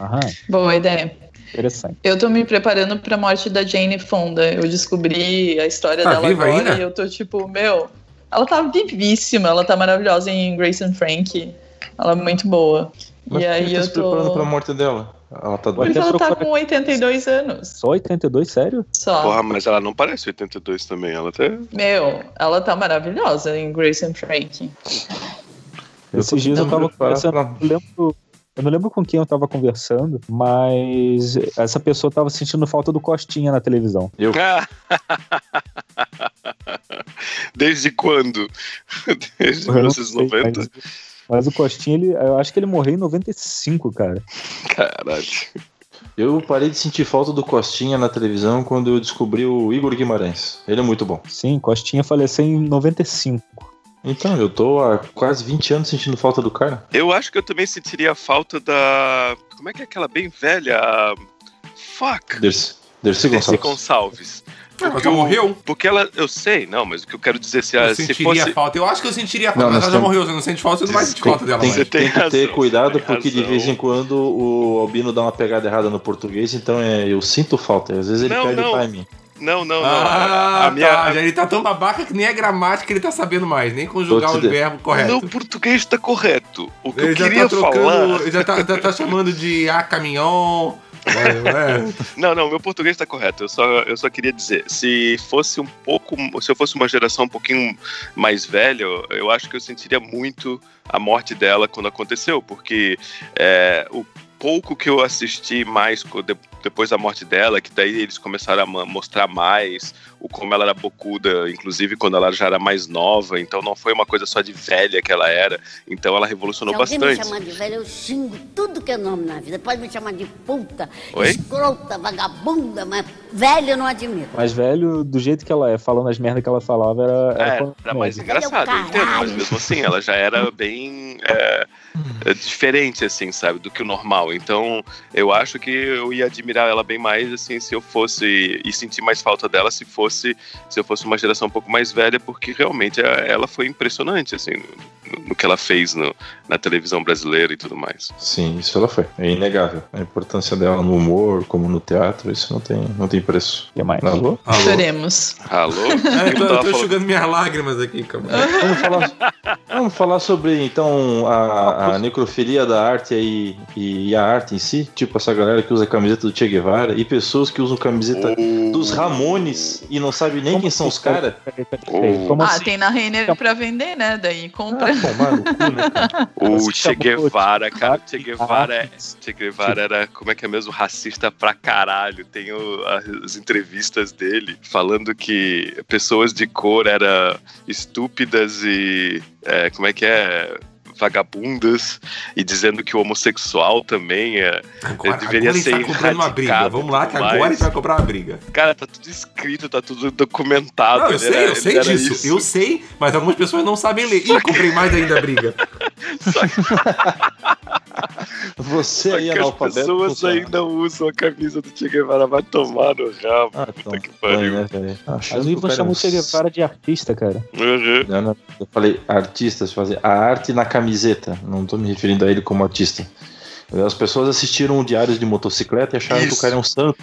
Aham, Boa ideia. Interessante. Eu tô me preparando pra morte da Jane Fonda. Eu descobri a história Tá dela viva agora ainda? e eu tô tipo, meu, ela tá vivíssima, ela tá maravilhosa em Grace and Frank. Ela é muito boa. Mas e por que aí tá eu se preparando pra tô. morte dela? Ela tá Porque ela tá com 82 anos. Só 82, sério? Só. Porra, mas ela não parece 82 também, ela até. Meu, ela tá maravilhosa em Grace and Frank. Eu tô Esses dias eu tava conversando. pra- Eu, lembro, eu não lembro com quem eu tava conversando, mas essa pessoa tava sentindo falta do Costinha na televisão. Eu. Desde quando? Desde Eu não sei, 1990? mas, mas o Costinha, ele, eu acho que ele morreu em 95, cara. Caralho. Eu parei de sentir falta do Costinha na televisão quando eu descobri o Igor Guimarães. Ele é muito bom. Sim, Costinha faleceu em 95. Então, eu tô há quase 20 anos sentindo falta do cara. Eu acho que eu também sentiria falta da. Como é que é aquela bem velha? Fuck! Dercy, Dercy Dercy Gonçalves. Gonçalves. Ela Porque já o- morreu? Porque ela. Eu sei, não, mas o que eu quero dizer se, Eu a- se sentiria fosse. falta. Eu acho que eu sentiria falta, Não, mas ela já temos- morreu. Você não sente falta, você não vai sentir falta dela Tem, mais. tem tem que ter razão, cuidado tem porque de razão. vez em quando o Albino dá uma pegada errada no português, então é, eu sinto falta. Às vezes ele Não, perde não. o timing. Não, não, não. Ah, a minha. tá. Ele tá tão babaca que nem a gramática ele tá sabendo mais, nem conjugar o de- verbo O correto. meu português tá correto. O que Ele eu já queria tá trocando, falar. ele já tá, já tá chamando de a caminhão. É, é. Não, não, meu português tá correto. Eu só, eu só queria dizer, se fosse um pouco, se eu fosse uma geração um pouquinho mais velha, eu acho que eu sentiria muito a morte dela quando aconteceu, porque é, o pouco que eu assisti mais depois da morte dela, que daí eles começaram a mostrar mais o como ela era bocuda, inclusive quando ela já era mais nova, então não foi uma coisa só de velha que ela era, então ela revolucionou Se alguém me bastante. chamar de velha, eu xingo tudo que é nome na vida. Pode me chamar de puta, Oi? escrota, vagabunda, mas velha eu não admito. Mas velho, do jeito que ela é, falando as merdas que ela falava, era. É, era era mais engraçado, eu entendo, mas mesmo assim, ela já era bem é, é, diferente, assim, sabe, do que o normal. Então, eu acho que eu ia admirar ela bem mais, assim, se eu fosse, e sentir mais falta dela se fosse, se eu fosse uma geração um pouco mais velha, porque realmente é, ela foi impressionante, assim, no, no que ela fez no- na televisão brasileira e tudo mais. Sim, isso ela foi. É inegável. A importância dela no humor, como no teatro, isso não tem, não tem preço. O que mais? Alô? Alô? Choremos. Alô? É, eu tô, Eu tô enxugando minhas lágrimas aqui, calma. Vamos falar, vamos falar sobre, então, a, a necrofilia da arte aí e, e a arte em si. Tipo, essa galera que usa a camiseta do Che Guevara e pessoas que usam camiseta dos Ramones e não sabe nem quem são os caras. Como ah, assim? tem na Renner pra vender, né? Daí compra. Ah, tomar no cu, né? O Che Guevara, cara, o Che Guevara, é, che Guevara era, como é que é mesmo, racista pra caralho. Tem o- as entrevistas dele falando que pessoas de cor eram estúpidas e, é, como é que é, vagabundas, e dizendo que o homossexual também é... Agora, deveria agora tá ser comprando uma briga. Vamos lá, e que agora a mais. gente vai comprar uma briga. Cara, tá tudo escrito, tá tudo documentado. Não, eu ele sei, era- eu ele sei disso. isso. Eu sei, mas algumas pessoas não sabem ler. Ih, comprei mais ainda a briga. Você Só aí, que as analfabeto. pessoas funciona. ainda usam a camisa do Che Guevara, vai tomar no rabo. Ah, Puta então, que pariu. né, velho? Achando As que o Ivan cara é chamam um o Che Guevara de artista, cara. Uhum. Não, não, eu falei artistas, fazer a arte na camiseta. Não tô me referindo a ele como artista. As pessoas assistiram o Diários de Motocicleta e acharam que o Isso. cara é um santo.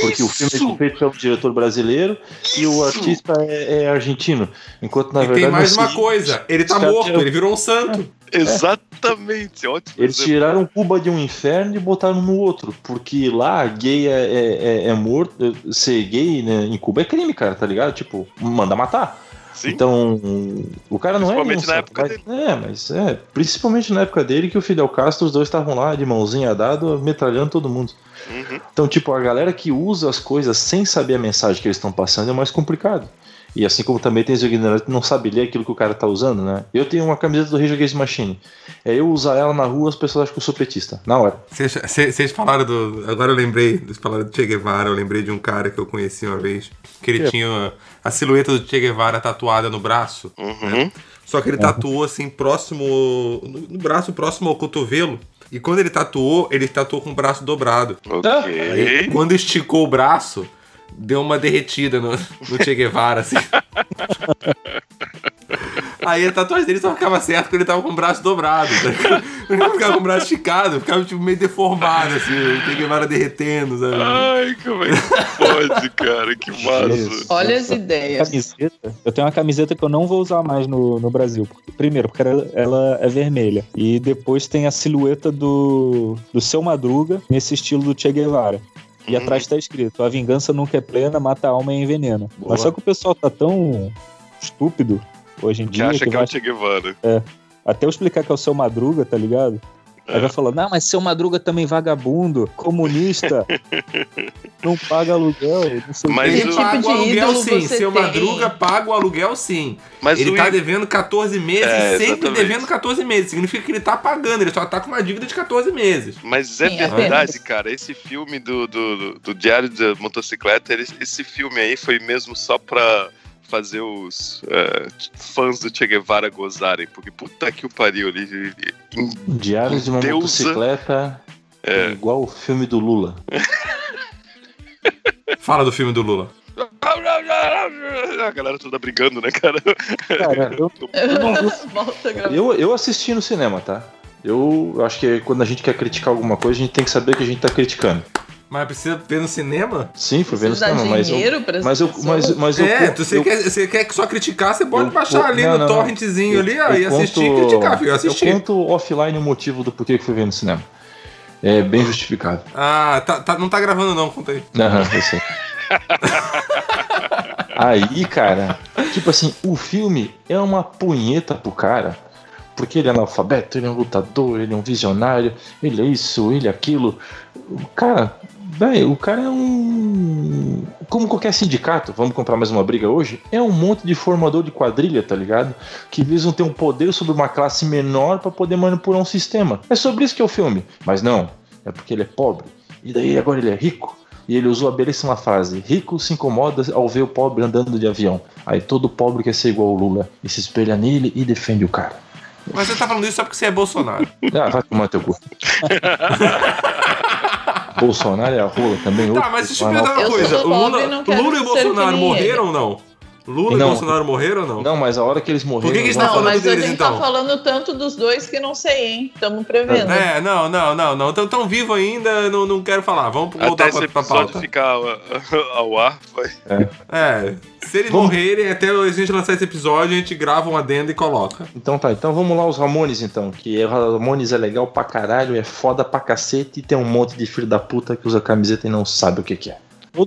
Porque o filme é feito pelo diretor brasileiro e o artista é, é argentino. Enquanto na e verdade. tem mais uma se- coisa. Ele tá morto, tiram- ele virou um santo. Exatamente, ótimo. Eles exemplo. tiraram Cuba de um inferno e botaram no outro. Porque lá, gay é, é, é- é morto. Ser gay né, em Cuba é crime, cara, tá ligado? Tipo, manda matar. Sim. Então, o cara não é. Principalmente na época samurai. É, mas é. Principalmente na época dele que o Fidel Castro, os dois estavam lá de mãozinha dada, metralhando todo mundo. Uhum. Então, tipo, a galera que usa as coisas sem saber a mensagem que eles estão passando é mais complicado. E assim como também tem os ignorantes que não sabem ler aquilo que o cara tá usando, né? Eu tenho uma camiseta do Rage Against Machine. É eu usar ela na rua, as pessoas acham que eu sou petista. Na hora. Vocês falaram do. Agora eu lembrei, vocês falaram do Che Guevara, eu lembrei de um cara que eu conheci uma vez, que ele Que? tinha a silhueta do Che Guevara tatuada no braço. Uhum. né? Só que ele tatuou assim, próximo. No, no braço, próximo ao cotovelo. E quando ele tatuou, ele tatuou com o braço dobrado. Aí, Ok. quando esticou o braço, deu uma derretida no, no Che Guevara, assim. Aí a tatuagem dele só ficava certo quando ele tava com o braço dobrado. Tá? Ele não ficava com o braço esticado, ficava tipo, meio deformado, assim, o Che Guevara derretendo, sabe? Ai, como é que pode, cara? Que massa. Olha as ideias. Camiseta. Eu tenho uma camiseta que eu não vou usar mais no, no Brasil. Porque, primeiro, porque ela, ela é vermelha. E depois tem a silhueta do, do seu Madruga, nesse estilo do Che Guevara. E atrás tá escrito: A vingança nunca é plena, mata a alma e envenena. Boa. Mas só que o pessoal tá tão estúpido hoje em Que dia acha que é vai- o Che Guevara. até eu explicar que é o seu Madruga, tá ligado? Aí vai falando, não, mas seu Madruga também vagabundo, comunista, não paga aluguel, não sei o Mas. Que o- tipo paga de o aluguel sim, seu tem? Madruga paga o aluguel sim. Mas ele o tá I- devendo 14 meses, É, sempre exatamente. devendo 14 meses. Significa que ele tá pagando, ele só tá com uma dívida de 14 meses. Mas é Sim, verdade, apenas. cara. Esse filme do, do, do- do Diário da Motocicleta, ele- esse filme aí foi mesmo só pra fazer os é, fãs do Che Guevara gozarem. Porque puta que o pariu ali. Diários de uma Deusa. motocicleta é igual o filme do Lula. Fala do filme do Lula. A galera toda brigando, né, cara? Cara, eu. Eu, eu assisti no cinema, tá? Eu acho que quando a gente quer criticar alguma coisa, a gente tem que saber que a gente tá criticando. Mas precisa ver no cinema? Sim, fui ver no cinema, mas eu, pras mas eu, mas, mas eu, é, eu, tu, você, quer, você quer só criticar, você pode eu- baixar ali não, no não, torrentzinho ali ó, eu e assistir e criticar, filho. Eu assisti. Eu conto offline o motivo do porquê que fui ver no cinema. É bem justificado. Ah, tá, tá- não tá gravando não, conta aí. Aham, eu sei. Aí, cara, tipo assim, o filme é uma punheta pro cara, porque ele é analfabeto, ele é um lutador, ele é um visionário, ele é isso, ele é aquilo. Cara, velho, o cara é um. Como qualquer sindicato, vamos comprar mais uma briga hoje, é um monte de formador de quadrilha, tá ligado? Que visam ter um poder sobre uma classe menor pra poder manipular um sistema. É sobre isso que é o filme. Mas não, é porque ele é pobre. E daí agora ele é rico. E ele usou a belíssima frase: rico se incomoda ao ver o pobre andando de avião. Aí todo pobre quer ser igual ao Lula e se espelha nele e defende o cara. Mas você tá falando isso só porque você é Bolsonaro. Ah, vai tomar teu cu. Bolsonaro é a rola também. Tá, mas deixa eu perguntar uma coisa. Lula, e Lula e Bolsonaro morreram ou não? Lula Não. e Bolsonaro morreram ou não? Não, mas a hora que eles morreram. Por que que tá Não, falando mas a deles, gente então? tá falando tanto dos dois que não sei, hein? Estamos prevendo. É, não, não, não, não. Tão, tão vivo ainda, não, não quero falar. Vamos Até voltar esse pra, pra episódio pauta. ficar ao, ar, vai. É, se eles Vamos- morrerem, até a gente lançar esse episódio, a gente grava um adendo e coloca. Então tá, então vamos lá os Ramones então. Que o Ramones é legal pra caralho, é foda pra cacete e tem um monte de filho da puta que usa camiseta e não sabe o que, que é.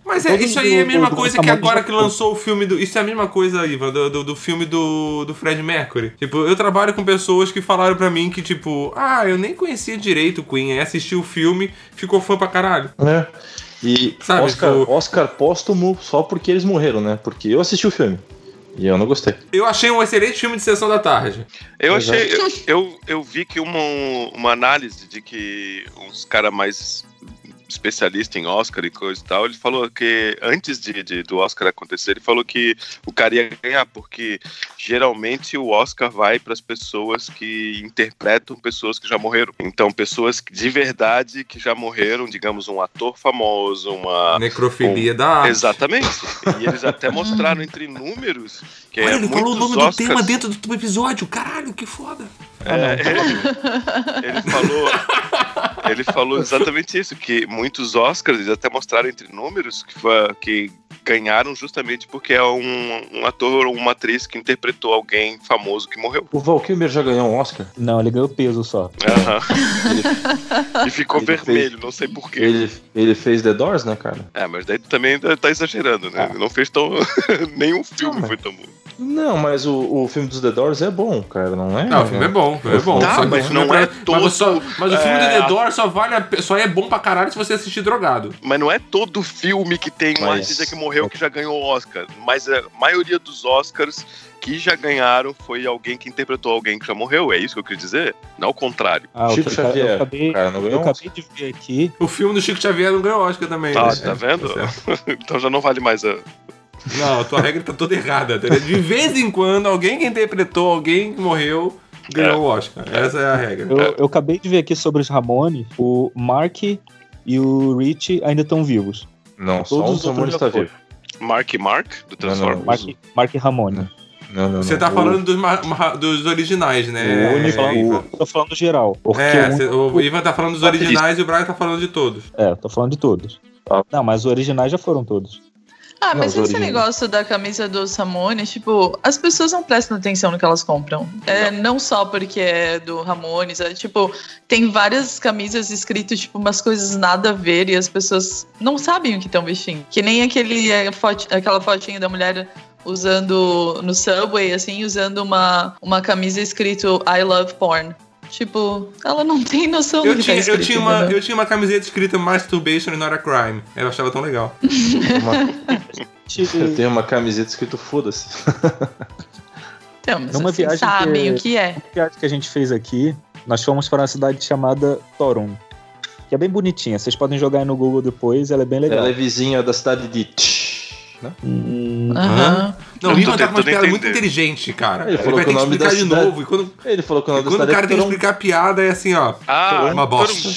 Mas é, isso aí é a mesma do- coisa do que agora que lançou o filme do. Isso é a mesma coisa, Ivan, do, do, do filme do, do Fred Mercury. Tipo, eu trabalho com pessoas que falaram pra mim que, tipo, ah, eu nem conhecia direito o Queen. Aí assistiu o filme, ficou fã pra caralho. Né? E Sabe, Oscar, tipo- Oscar póstumo só porque eles morreram, né? Porque eu assisti o filme. E eu não gostei. Eu achei um excelente filme de sessão da tarde. Eu Exato. achei. Eu, eu, eu vi que uma, uma análise de que uns caras mais especialistas em Oscar e coisa e tal, ele falou que antes de, de- do Oscar acontecer, ele falou que o cara ia ganhar, porque geralmente o Oscar vai para as pessoas que interpretam pessoas que já morreram. Então, pessoas de verdade que já morreram, digamos, um ator famoso, uma. Necrofilia da arte. Exatamente. E eles até mostraram entre números que Olha, é ele falou o nome do Oscars- tema dentro do episódio. Caralho, que foda. é, ele falou, ele falou exatamente isso, que muitos Oscars eles até mostraram entre números que, fa- que ganharam justamente porque é um, um ator ou uma atriz que interpretou alguém famoso que morreu. O Val Kilmer já ganhou um Oscar? Não, ele ganhou peso só. Aham. e ficou Ele vermelho, fez- não sei porquê. Ele, ele fez The Doors, né, cara? É, mas daí tu também tá exagerando, né? Ele não fez tão. Nenhum filme Não, mas- foi tão bom. Não, mas o, o filme dos The Doors é bom, cara, não é? Não, o filme é bom, filme é bom. Tá, que o mas não é pra- todo, Mas, só- mas o filme é, do The Doors só, vale a só é bom pra caralho se você assistir drogado. Mas não é todo filme que tem um Mas- artista que morreu que já ganhou o Oscar. Mas a maioria dos Oscars que já ganharam foi alguém que interpretou alguém que já morreu. É isso que eu quis dizer? Não ao contrário. Ah, Chico eu, Xavier, eu acabei, cara, não eu ganhou um acabei de ver aqui. O filme do Chico Xavier não ganhou Oscar também. Ah, né? tá vendo? certo. então já não vale mais a. Não, a tua regra tá toda errada. tá ligado? De vez em quando, alguém que interpretou alguém que morreu ganhou o Oscar. Essa é a regra. Eu, eu acabei de ver aqui sobre os Ramones. O Mark e o Rich ainda estão vivos. Não, só Todos um os dos Ramones tá já vivo. Mark e Mark do Transformers. Mark, Mark Ramone. Não, não, Você não. tá O- falando dos, dos originais, né? O único, Ivan? o- tô falando geral. Porque É, o cê- o Ivan tá falando dos originais e o Braga tá falando de todos. É, tô falando de todos. Não, mas os originais já foram todos. Ah, Não, mas esse originais. negócio da camisa dos Ramones, tipo, as pessoas não prestam atenção no que elas compram. É, não só porque é do Ramones, é tipo, tem várias camisas escritas, tipo, umas coisas nada a ver e as pessoas não sabem o que estão vestindo. Que nem aquele, é, foto- aquela fotinha da mulher usando no subway, assim, usando uma, uma camisa escrito I love porn. Tipo, ela não tem noção do Eu que tinha, tá escrito, eu, tinha uma, entendeu? eu tinha uma camiseta escrita Masturbation not a crime. Eu achava tão legal. Eu tenho uma camiseta escrito foda-se. Então, mas Numa vocês viagem sabem que- o que é. A viagem que a gente fez aqui, nós fomos para uma cidade chamada Torum. Que é bem bonitinha. Vocês podem jogar aí no Google depois, ela é bem legal. Ela é vizinha da cidade de Tch, né? Hum, Aham. Não, o Ivan tá com uma piada muito inteligente, cara. Ele Ele, falou vai que ter o que nome explicar da de cidade- novo. E quando, Ele falou que o e nome da quando o cidade cara é tem que explicar a piada, é assim, ó. Ah, Uma bosta.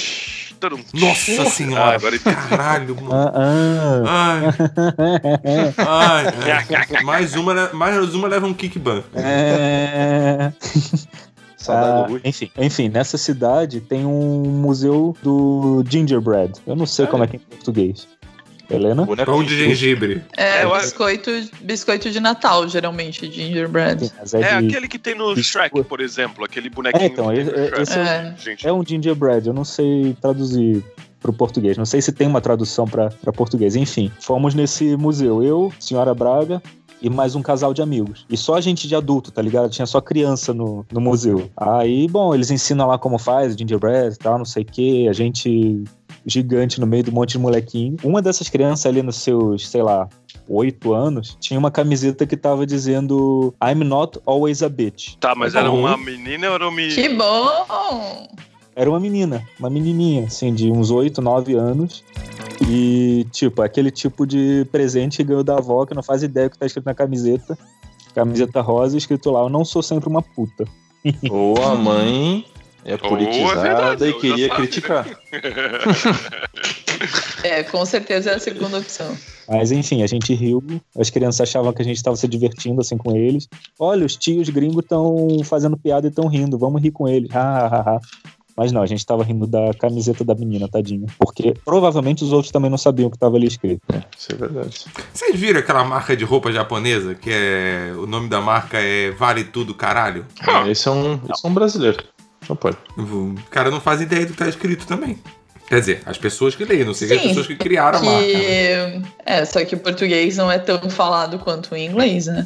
Nossa Ah, senhora. agora entendi. Caralho, mano. ah, ah. Ai, ai, mais uma, mais uma leva um kickban. É. Saudade Ah, do Rui. enfim, enfim, nessa cidade tem um museu do gingerbread. Eu não sei como é que é em português. Helena? Boneco Pão de gengibre. É, Eu- biscoito, biscoito de Natal, geralmente, gingerbread. Sim, É de- aquele que tem no Biscoito. Shrek, por exemplo, aquele bonequinho. É, então, esse- é o- É. É um gingerbread, eu não sei traduzir pro português, não sei se tem uma tradução pra pra português. Enfim, fomos nesse museu, eu, senhora Braga e mais um casal de amigos. E só gente de adulto, tá ligado? Tinha só criança no, no museu. Aí, bom, eles ensinam lá como faz, gingerbread e tal, não sei o que, a gente gigante no meio do monte de molequinho. Uma dessas crianças ali nos seus, sei lá, oito anos, tinha uma camiseta que tava dizendo I'm not always a bitch. Tá, mas era bom. uma menina ou era uma Que bom! Era uma menina, uma menininha, assim, de uns 8, 9 anos. E, tipo, aquele tipo de presente que ganhou da avó que não faz ideia do que tá escrito na camiseta. Camiseta rosa, escrito lá, eu não sou sempre uma puta. Ou a mãe é politizada verdade, e eu já queria criticar. É, com certeza é a segunda opção. Mas enfim, a gente riu, as crianças achavam que a gente estava se divertindo assim com eles. Olha, os tios gringos estão fazendo piada e estão rindo, vamos rir com eles. Ha, ha, ha. Mas não, a gente tava rindo da camiseta da menina, tadinha. Porque provavelmente os outros também não sabiam o que tava ali escrito. Isso é verdade. Vocês viram aquela marca de roupa japonesa que é. O nome da marca é Vale Tudo Caralho? Esse é um, esse é um brasileiro. Não pode. O cara não faz ideia do que tá escrito também. Quer dizer, as pessoas que leem, não sei as Sim, pessoas que criaram a marca. né? Que... É, só que o português não é tão falado quanto o inglês, né?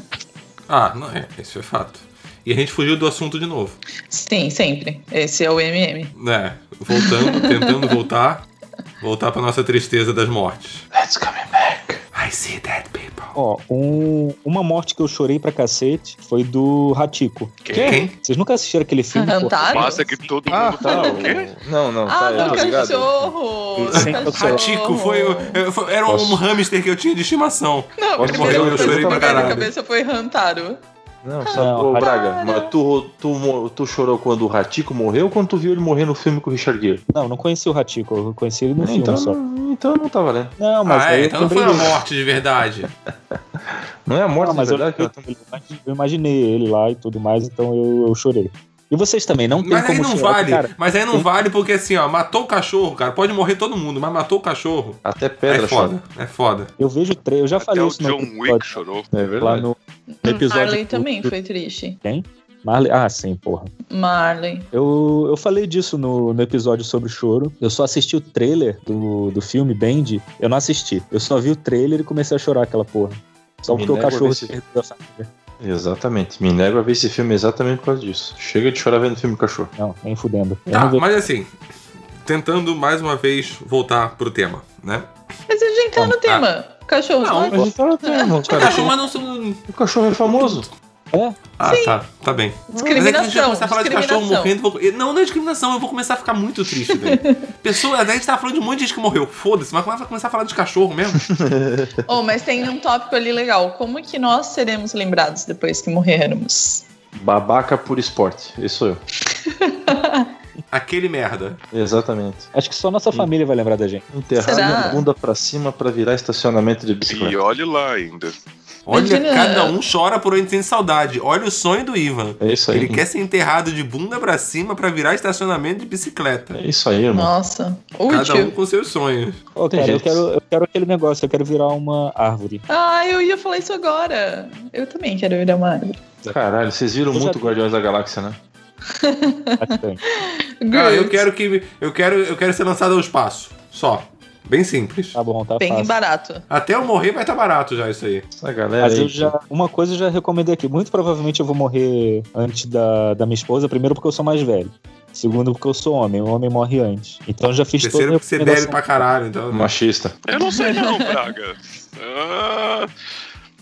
Ah, não é, isso é fato. E a gente fugiu do assunto de novo. Sim, sempre. Esse é o MM. É, voltando, tentando voltar. Voltar pra nossa tristeza das mortes. Let's coming back. I see dead people. Ó, um- uma morte que eu chorei pra cacete foi do Ratico. Quem? Vocês nunca assistiram aquele filme? Rantário? Massa que todo Ah, mundo tá. fala o quê? Não, não, Ah, tá, eu do cachorro! Ratico foi, foi- Era um hamster que eu tinha de estimação. Não, Posso primeira morrer? Eu chorei que pra caralho. cabeça foi Rantaro. Não, sabe, Não, ô. Braga, mas tu, tu, tu chorou quando o Ratico morreu ou quando tu viu ele morrer no filme com o Richard Gere? Não, não conheci o Ratico, eu conheci ele no filme Então, só. não- então não tá valendo. Não, mas ah, aí é, então não foi dele. morte de verdade. Não é a morte, Não, eu, verdade? eu, eu eu imaginei ele lá e tudo mais, então eu, eu chorei. E vocês também, não tem Mas aí como não chorar, vale. cara. Mas aí não vale porque assim, ó, matou o cachorro, cara. Pode morrer todo mundo, mas matou o cachorro. Até É pedra foda. É foda. Eu vejo o trailer, eu já Até falei o isso no John episódio, Wick chorou. chora. É lá verdade. no, no episódio. Marley do- também foi triste. Quem? Marley? Ah, sim, porra. Marley. Eu, eu falei disso no, no episódio sobre o choro. Eu só assisti o trailer do, do filme Band. Eu não assisti. Eu só vi o trailer e comecei a chorar aquela porra. Só Me porque o cachorro se esse- da família. Exatamente. Me nego a ver esse filme exatamente por causa disso. Chega de chorar vendo filme cachorro. Não, nem fudendo. Tá, não vou- mas assim, tentando mais uma vez voltar pro tema, né? Mas a gente tá no tema. Cachorro. Não, Mas a gente tá no tema, cara. Cachorro, mas não. O cachorro é famoso. Ah, tá, tá bem. Mas é que a gente vai Discriminação. começar a falar de cachorro discriminação. morrendo. vou- Não, não é discriminação, eu vou começar a ficar muito triste, velho. Pessoa, a gente tava falando de um monte de gente que morreu. Foda-se, mas é vai começar a falar de cachorro mesmo? Oh, mas tem um tópico ali legal. Como que nós seremos lembrados depois que morrermos? Babaca por esporte. Esse sou eu. Aquele merda. Exatamente. Acho que só nossa família vai lembrar da gente. Enterrado Será? a bunda pra cima pra virar estacionamento de E bicicleta. olhe lá ainda. Olha, Imagina- cada um chora por onde tem saudade. Olha o sonho do Ivan. É isso aí. Ele quer ser enterrado de bunda pra cima pra virar estacionamento de bicicleta. É isso aí, irmão. Nossa, Cada um com seus sonhos. Ô, Tem cara, eu jeito. quero, eu quero aquele negócio, eu quero virar uma árvore. Ah, eu ia falar isso agora. Eu também quero virar uma árvore. Caralho, vocês viram Eu já muito. Guardiões da Galáxia, né? Bastante. Ah, eu quero que. Eu quero, eu quero ser lançado ao espaço. Só. Bem simples. Tá bom, tá Bem fácil. barato. Até eu morrer vai estar barato já isso aí. Essa galera Mas aí. eu já, uma coisa eu já recomendei aqui. Muito provavelmente eu vou morrer antes da, da minha esposa. Primeiro porque eu sou mais velho. Segundo porque eu sou homem. O homem morre antes. Então eu já fiz Terceiro toda a porque você bebe pra caralho, então. Machista. Eu não sei não, Braga. Ah,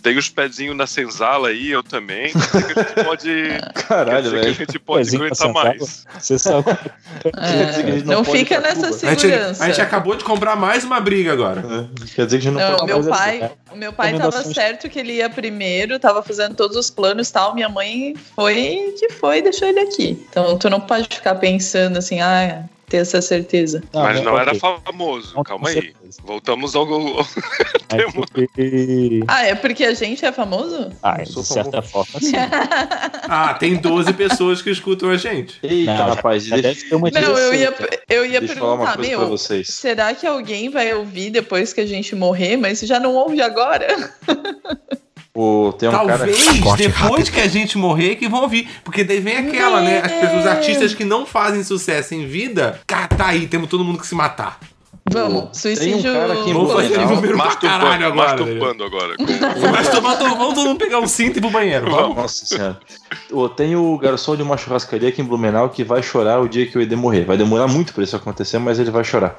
tem os pezinhos na senzala aí, eu também. Quer dizer que a gente pode, quer Caralho, dizer que a velho. gente pode Pezinho aguentar mais. Você sabe. É, não não fica nessa Cuba. A gente, segurança. a gente acabou de comprar mais uma briga agora. É, Quer dizer que a gente não, Não, pode. o meu assim, pai, o meu pai tava certo que ele ia primeiro, tava fazendo todos os planos e tal. Minha mãe foi que foi e deixou ele aqui. Então tu não pode ficar pensando assim, ah, ter essa certeza. Mas não era ok. famoso, Não, calma aí. certeza. Voltamos ao. Mas porque- Ah, é porque a gente é famoso? Ah, de certa forma, sim. Ah, tem 12 pessoas que escutam a gente. Eita, Não, rapaz, já deixa, deve ter uma Não, eu ia, direção. eu ia deixa eu falar uma perguntar, meu, vocês. será que alguém vai ouvir depois que a gente morrer, mas já não ouve agora? Pô, tem um cara. Talvez depois que a gente morrer que vão ouvir. Porque daí vem aquela, né? As pessoas, os artistas que não fazem sucesso em vida, cara, tá aí, temos todo mundo que se matar. Vamos, Tem um suicídio. cara aqui Vamos fazer Blumenau. número pra caralho Masturbando, agora. masturbando agora. com- Mas tomar, vamos todo mundo pegar um cinto e ir pro banheiro. Vamos. Nossa senhora. Tem o garçom de uma churrascaria aqui em Blumenau que vai chorar o dia que o ED morrer. Vai demorar muito pra isso acontecer, mas ele vai chorar.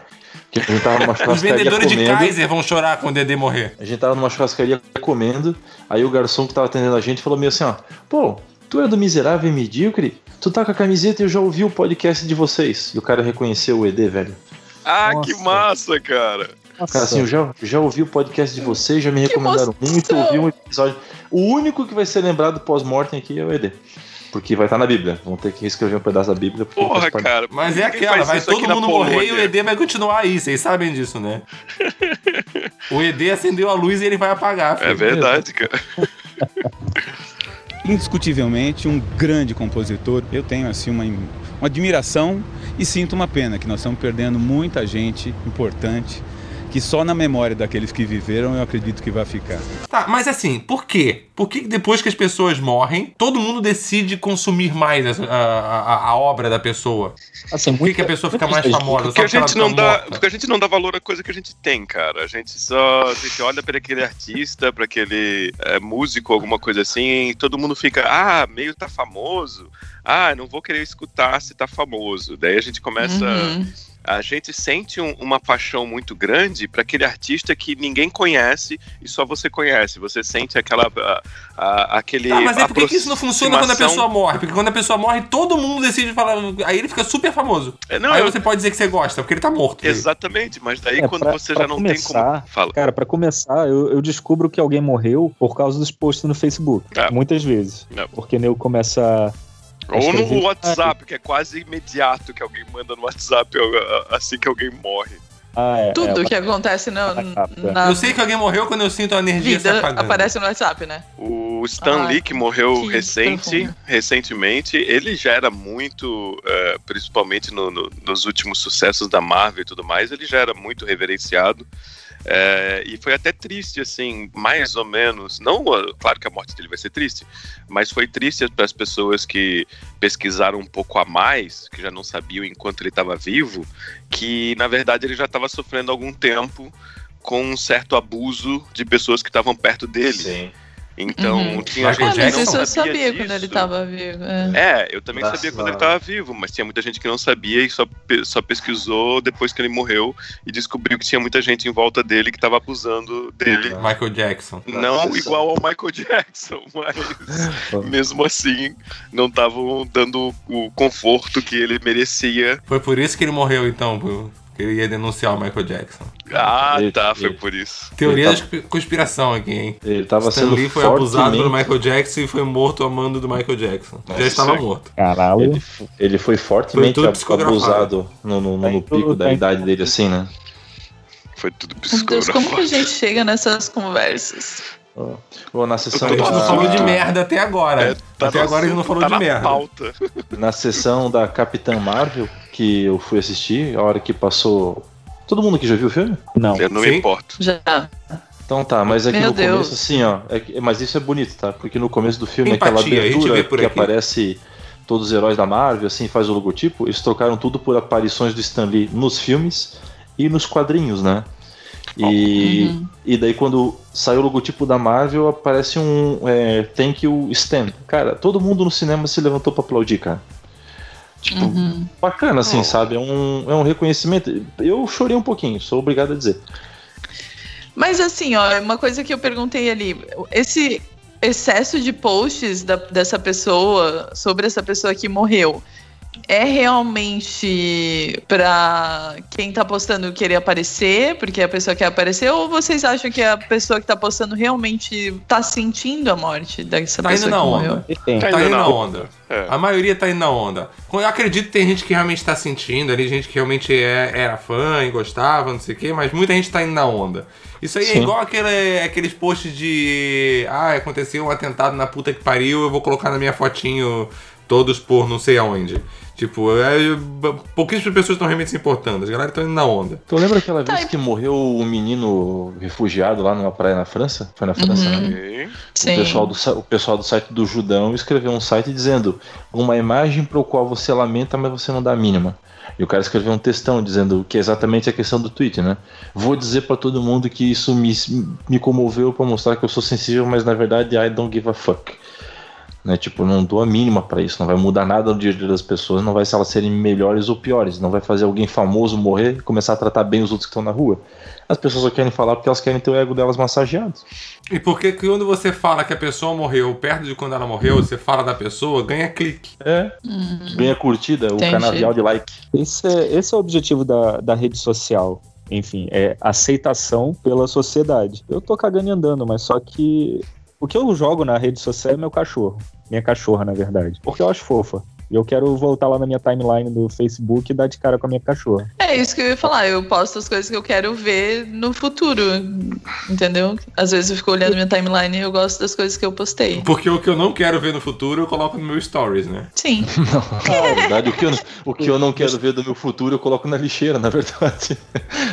Porque a gente tava numa Os churrascaria vendedores de comendo. Kaiser vão chorar quando o Dedê morrer. A gente tava numa churrascaria comendo, aí o garçom que tava atendendo a gente falou meio assim, ó, pô, tu é do miserável e medíocre? Tu tá com a camiseta e eu já ouvi o podcast de vocês. E o cara reconheceu o ED, velho. Ah, que Nossa. massa, cara. Nossa, Cara, assim, eu já, já ouvi o podcast de vocês, já me recomendaram muito, ouvi um episódio. O único que vai ser lembrado pós-mortem aqui é o ED. Porque vai estar na Bíblia. Vão ter que escrever um pedaço da Bíblia. Porque Porra, cara. Mas é aquela, vai todo mundo morrer e o. ED vai continuar aí, vocês sabem disso, né? O ED acendeu a luz e ele vai apagar. É filho. verdade, cara. indiscutivelmente um grande compositor. Eu tenho assim uma, uma admiração e sinto uma pena que nós estamos perdendo muita gente importante que só na memória daqueles que viveram eu acredito que vai ficar. Tá, mas assim, por quê? Por que depois que as pessoas morrem, todo mundo decide consumir mais a, a, a- obra da pessoa? Assim, Por que, que a pessoa fica mais famosa? Porque a gente não tá dá, morta? porque a gente não dá valor à coisa que a gente tem, cara. A gente só, a gente olha para aquele artista, para aquele é, músico, alguma coisa assim, e todo mundo fica, ah, meio tá famoso. Ah, não vou querer escutar se tá famoso. Daí a gente começa, Uhum. A gente sente um- uma paixão muito grande para aquele artista que ninguém conhece e só você conhece. Você sente aquela, a- a- aquele. Tá, mas é por que isso não funciona quando a pessoa morre? Porque quando a pessoa morre, todo mundo decide falar. Aí ele fica super famoso. É, não, aí eu- você pode dizer que você gosta, porque ele tá morto. Exatamente, mas daí É, quando pra- você pra já não começar, tem como. Fala. Cara, pra começar, eu, eu descubro que alguém morreu por causa dos posts no Facebook. É. Muitas vezes. É. Porque nego começa. Ou no WhatsApp, que é quase imediato que alguém manda no WhatsApp uh, assim que alguém morre. Ah, é, Tudo é, que acontece é. na Eu sei que alguém morreu quando eu sinto a energia se vida apagando. aparece no WhatsApp, né? O Stan Ah, Lee, que morreu que recente, recentemente, ele já era muito, eh, principalmente no- no- nos últimos sucessos da Marvel e tudo mais, ele já era muito reverenciado. Eh, e foi até triste, assim, mais ou menos. Não, claro que a morte dele vai ser triste, mas foi triste para as pessoas que pesquisaram um pouco a mais, que já não sabiam enquanto ele estava vivo, que na verdade ele já estava sofrendo algum tempo com um certo abuso de pessoas que estavam perto dele. Sim. Então Uhum. tinha É, gente que mas não isso eu sabia sabia disso. quando ele tava vivo. É. É, eu também Nossa, sabia quando ele não. tava vivo, mas tinha muita gente que não sabia e só, só pesquisou depois que ele morreu e descobriu que tinha muita gente em volta dele que tava abusando dele. Michael Jackson. Não Nossa. igual ao Michael Jackson, mas mesmo assim não estavam dando o conforto que ele merecia. Foi por isso que ele morreu, então, por- que ele ia denunciar o Michael Jackson. Ah, Ele- tá, foi ele- por isso. Teoria da conspiração aqui, hein? Ele tava Stan sendo Lee foi abusado pelo. Michael Jackson e foi morto amando do Michael Jackson. Já Nossa. estava morto. Caralho. Ele, ele foi fortemente Foi psicografado. abusado no, no- no- Tá no pico da tá idade dele, assim, né? Foi tudo Meu Deus, como que a psicografado. gente chega nessas conversas? Ou na sessão não da, falou de merda até agora. É, tá até agora a gente não falou tá de na merda. pauta. na sessão da Capitã Marvel, que eu fui assistir, a hora que passou... Todo mundo que já viu o filme? Não. Eu não Sim. me importo. Já. Então tá, mas aqui Meu no Deus. começo, assim, ó. é mas isso é bonito, tá? Porque no começo do filme, Empatia, aquela abertura que aqui. aparece todos os heróis da Marvel, assim, faz o logotipo, eles trocaram tudo por aparições do Stan Lee nos filmes e nos quadrinhos, né? E, Uhum. e daí quando saiu o logotipo da Marvel, aparece um é, Thank You Stan. Cara, todo mundo no cinema se levantou pra aplaudir, cara. Tipo, Uhum. bacana, assim, Oh. sabe? É um, é um reconhecimento. Eu chorei um pouquinho, sou obrigado a dizer. Mas assim, ó, uma coisa que eu perguntei ali, esse excesso de posts da- dessa pessoa sobre essa pessoa que morreu é realmente pra quem tá postando querer aparecer, porque a pessoa quer aparecer, ou vocês acham que a pessoa que tá postando realmente tá sentindo a morte dessa Tá indo pessoa na que onda. morreu? Tem. Tá indo na onda. É. A maioria tá indo na onda. Eu acredito que tem gente que realmente tá sentindo ali, gente que realmente é- era fã e gostava, não sei o quê, mas muita gente tá indo na onda. Isso aí é Sim. igual aquele, aqueles posts de. Ah, aconteceu um atentado na puta que pariu, eu vou colocar na minha fotinho todos por não sei aonde. Tipo, é, pouquíssimas pessoas estão realmente se importando. As galera estão indo na onda. Tu lembra aquela Tá, vez e- que morreu um menino refugiado lá numa praia na França? Foi na França, Uhum. né? Ok. O Sim. pessoal, do, o pessoal do site do Judão escreveu um site dizendo uma imagem para o qual você lamenta, mas você não dá a mínima. E o cara escreveu um textão dizendo que é exatamente a questão do tweet, né? Vou dizer para todo mundo que isso me, me comoveu para mostrar que eu sou sensível, mas na verdade I don't give a fuck. Né? Tipo, não dou a mínima para isso, não vai mudar nada no dia a dia das pessoas, não vai se elas serem melhores ou piores, não vai fazer alguém famoso morrer e começar a tratar bem os outros que estão na rua. As pessoas só querem falar porque elas querem ter o ego delas massageado. E porque que quando você fala que a pessoa morreu perto de quando ela morreu, você fala da pessoa, ganha clique. É, ganha curtida, o canavial de like. Esse é, esse é o objetivo da, da rede social. Enfim, é aceitação pela sociedade. Eu tô cagando e andando, mas só que o que eu jogo na rede social é meu cachorro. Minha cachorra, na verdade. Porque eu acho fofa. E eu quero voltar lá na minha timeline do Facebook e dar de cara com a minha cachorra. É isso que eu ia falar. Eu posto as coisas que eu quero ver no futuro. Entendeu? Às vezes eu fico olhando minha timeline e eu gosto das coisas que eu postei. Porque o que eu não quero ver no futuro, eu coloco no meu stories, né? Sim. Na verdade, o que, eu, o que eu não quero ver do meu futuro, eu coloco na lixeira, na verdade.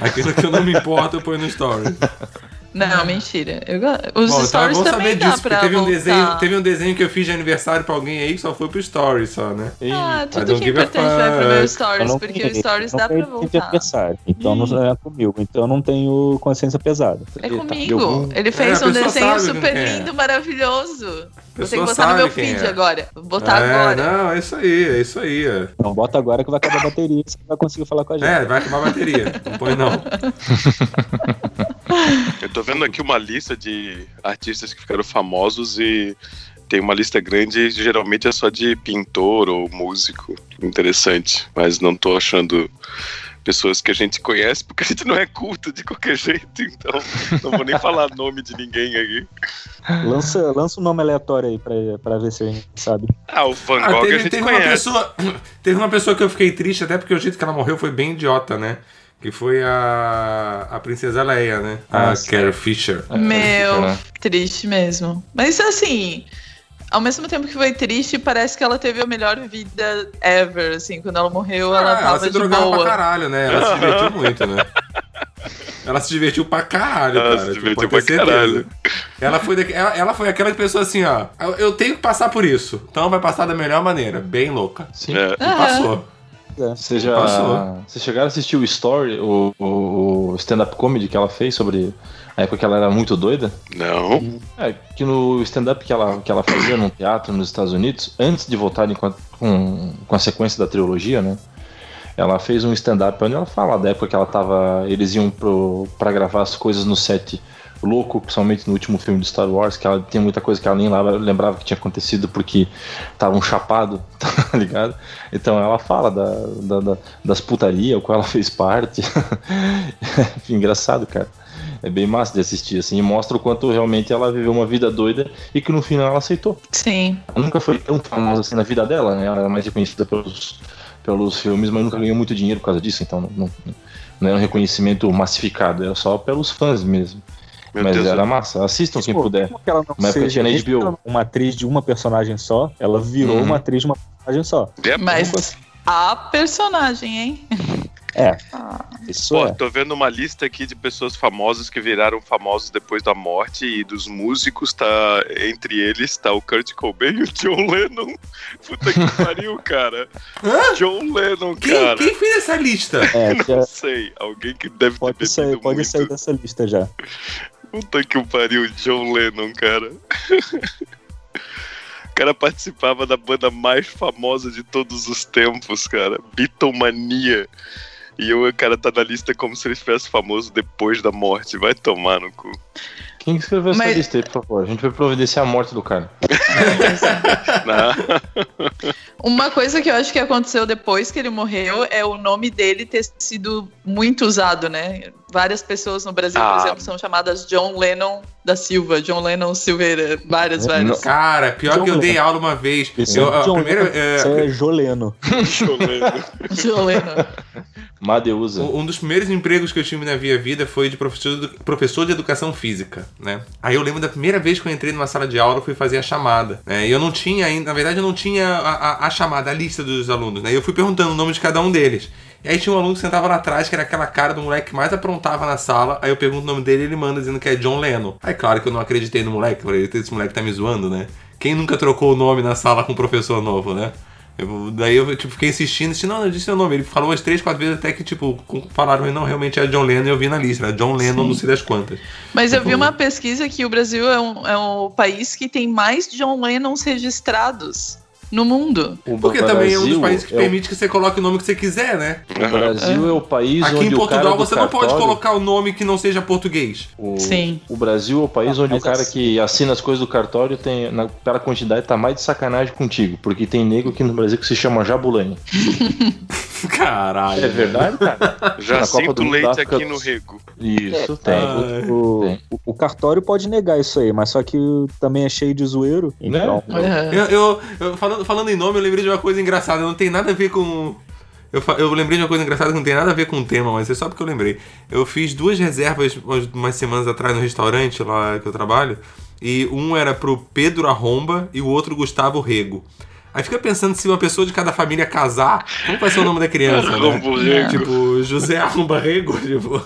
Aquilo que eu não me importo, eu ponho no stories. Não, mentira. Eu, os Bom, então é stories também saber dá disso, pra teve um, voltar. desenho, teve um desenho que eu fiz de aniversário pra alguém aí que só foi pro stories só, né? Ah, I tudo don't que é importante vai pro stories, porque o stories dá pra voltar. aniversário, então não é comigo. Então eu não tenho consciência pesada. É Eita, comigo. Ele fez É, um desenho super é. lindo, maravilhoso. Vou ter que botar no meu feed é. agora. Vou botar é, agora. Não, é isso aí, é isso aí. É, Não bota agora que vai acabar a bateria, você não vai conseguir falar com a gente. É, vai acabar a bateria. Não põe não. Eu tô vendo aqui uma lista de artistas que ficaram famosos e tem uma lista grande, geralmente é só de pintor ou músico. Interessante, mas não tô achando pessoas que a gente conhece, porque a gente não é culto de qualquer jeito, então não vou nem falar nome de ninguém aqui. Lança, lança um nome aleatório aí pra, pra ver se a gente sabe. Ah, o Van Ah, Gogh a teve, gente teve uma conhece. pessoa, teve uma pessoa que eu fiquei triste, até porque o jeito que ela morreu foi bem idiota, né? Que foi a, a Princesa Leia, né? Ah, a. Carrie Fisher. Meu, né? triste mesmo. Mas assim, ao mesmo tempo que foi triste, parece que ela teve a melhor vida ever, assim, quando ela morreu, ela Ah, tava ela se de drogava boa. pra caralho, né? Ela se divertiu muito, né? Ela se divertiu pra caralho, Ela cara. se tu divertiu pra caralho. Ela foi, daqui- ela, ela foi aquela pessoa assim, ó. Eu, eu tenho que passar por isso. Então vai passar da melhor maneira. Bem louca. Sim. É. E passou. Você já. Passou. Vocês chegaram a assistir o Story, o, o, stand-up comedy que ela fez sobre a época que ela era muito doida? Não. É, que no stand-up que ela, que ela fazia num teatro nos Estados Unidos, antes de voltarem com a, com, com a sequência da trilogia, né? Ela fez um stand-up onde ela fala da época que ela tava. Eles iam pro, pra gravar as coisas no set louco, principalmente no último filme de Star Wars, que ela tinha muita coisa que ela nem lembrava, que tinha acontecido porque tava um chapado, tá ligado? Então ela fala da, da, da- das putaria, o qual ela fez parte. Engraçado, cara. É bem massa de assistir, assim, e mostra o quanto realmente ela viveu uma vida doida e que no final ela aceitou. Sim. Ela nunca foi tão famosa assim na vida dela, né? Ela era mais reconhecida pelos, pelos filmes, mas nunca ganhou muito dinheiro por causa disso, então não, não, não era um reconhecimento massificado, era só pelos fãs mesmo. Meu mas Deus, era eu- massa, assistam quem Pô, puder. Como que ela não Uma época tinha na HBO. uma atriz de uma personagem só, ela virou Uhum. uma atriz de uma personagem só. É, Mas a personagem, hein? É. Isso Pô, é. tô vendo uma lista aqui de pessoas famosas que viraram famosos depois da morte e dos músicos, tá entre eles tá o Kurt Cobain e o John Lennon. Puta que pariu, cara. John Lennon, Quem, cara. quem fez essa lista? É, Não já sei, alguém que deve ter pode sair, bebido pode muito. sair dessa lista já. Puta que o pariu, John Lennon, cara. O cara participava da banda mais famosa de todos os tempos, cara. Beatlemania. E o cara tá na lista como se ele estivesse famoso depois da morte. Vai tomar no cu. Quem escreveu essa Mas- lista aí, por favor? A gente vai providenciar a morte do cara. Não. Uma coisa que eu acho que aconteceu depois que ele morreu é o nome dele ter sido muito usado, né? Várias pessoas no Brasil, Ah. por exemplo, são chamadas John Lennon da Silva, John Lennon Silveira, várias, várias. Cara, pior John que eu dei aula uma vez. Esse Eu, é John primeira, Lennon, é, Isso é Joleno. John Lennon. Madeusa. Um dos primeiros empregos que eu tive na minha vida foi de professor de, professor de educação física, né? Aí eu lembro da primeira vez que eu entrei numa sala de aula, eu fui fazer a chamada. Né? E eu não tinha ainda, na verdade, eu não tinha a, a- a chamada, a lista dos alunos, né? E eu fui perguntando o nome de cada um deles. E aí tinha um aluno que sentava lá atrás, que era aquela cara do moleque que mais aprontava na sala. Aí eu pergunto o nome dele e ele manda dizendo que é John Lennon. Aí claro que eu não acreditei no moleque, falei, esse moleque tá me zoando, né? Quem nunca trocou o nome na sala com um professor novo, né? Eu- daí eu tipo, fiquei insistindo, disse, não, eu disse seu nome. Ele falou umas três, quatro vezes até que, tipo, falaram, não, realmente é John Lennon e eu vi na lista, era John Lennon, não sei das quantas. Mas eu vi uma pesquisa que o Brasil é um, é um país que tem mais John Lennons registrados no mundo. O Porque Brasil também é um dos países que é o- permite que você coloque o nome que você quiser, né? O Brasil é o país Aqui onde em o cara Portugal do você não pode colocar o nome que não seja português. O, Sim. O Brasil é o país Ah, onde o cara assim- que assina as coisas do cartório tem, na, pela quantidade, tá mais de sacanagem contigo. Porque tem nego aqui no Brasil que se chama Jabulani. Caralho. É verdade, cara? Já Na Copa sinto do Mundo leite África aqui do no rego. Isso, tem. Ah, O, Tem. o- o cartório pode negar isso aí, mas só que também é cheio de zoeiro. Então, É. Eu, eu- eu- falando, falando em nome, eu lembrei de uma coisa engraçada. Não tem nada a ver com. Eu, eu lembrei de uma coisa engraçada que não tem nada a ver com o tema, mas é só porque eu lembrei. Eu fiz duas reservas umas, umas semanas atrás no restaurante lá que eu trabalho. E um era pro Pedro Arromba e o outro Gustavo Rego. Aí fica pensando se uma pessoa de cada família casar, como vai ser o nome da criança, né? Tipo, José Arromba Rego, tipo.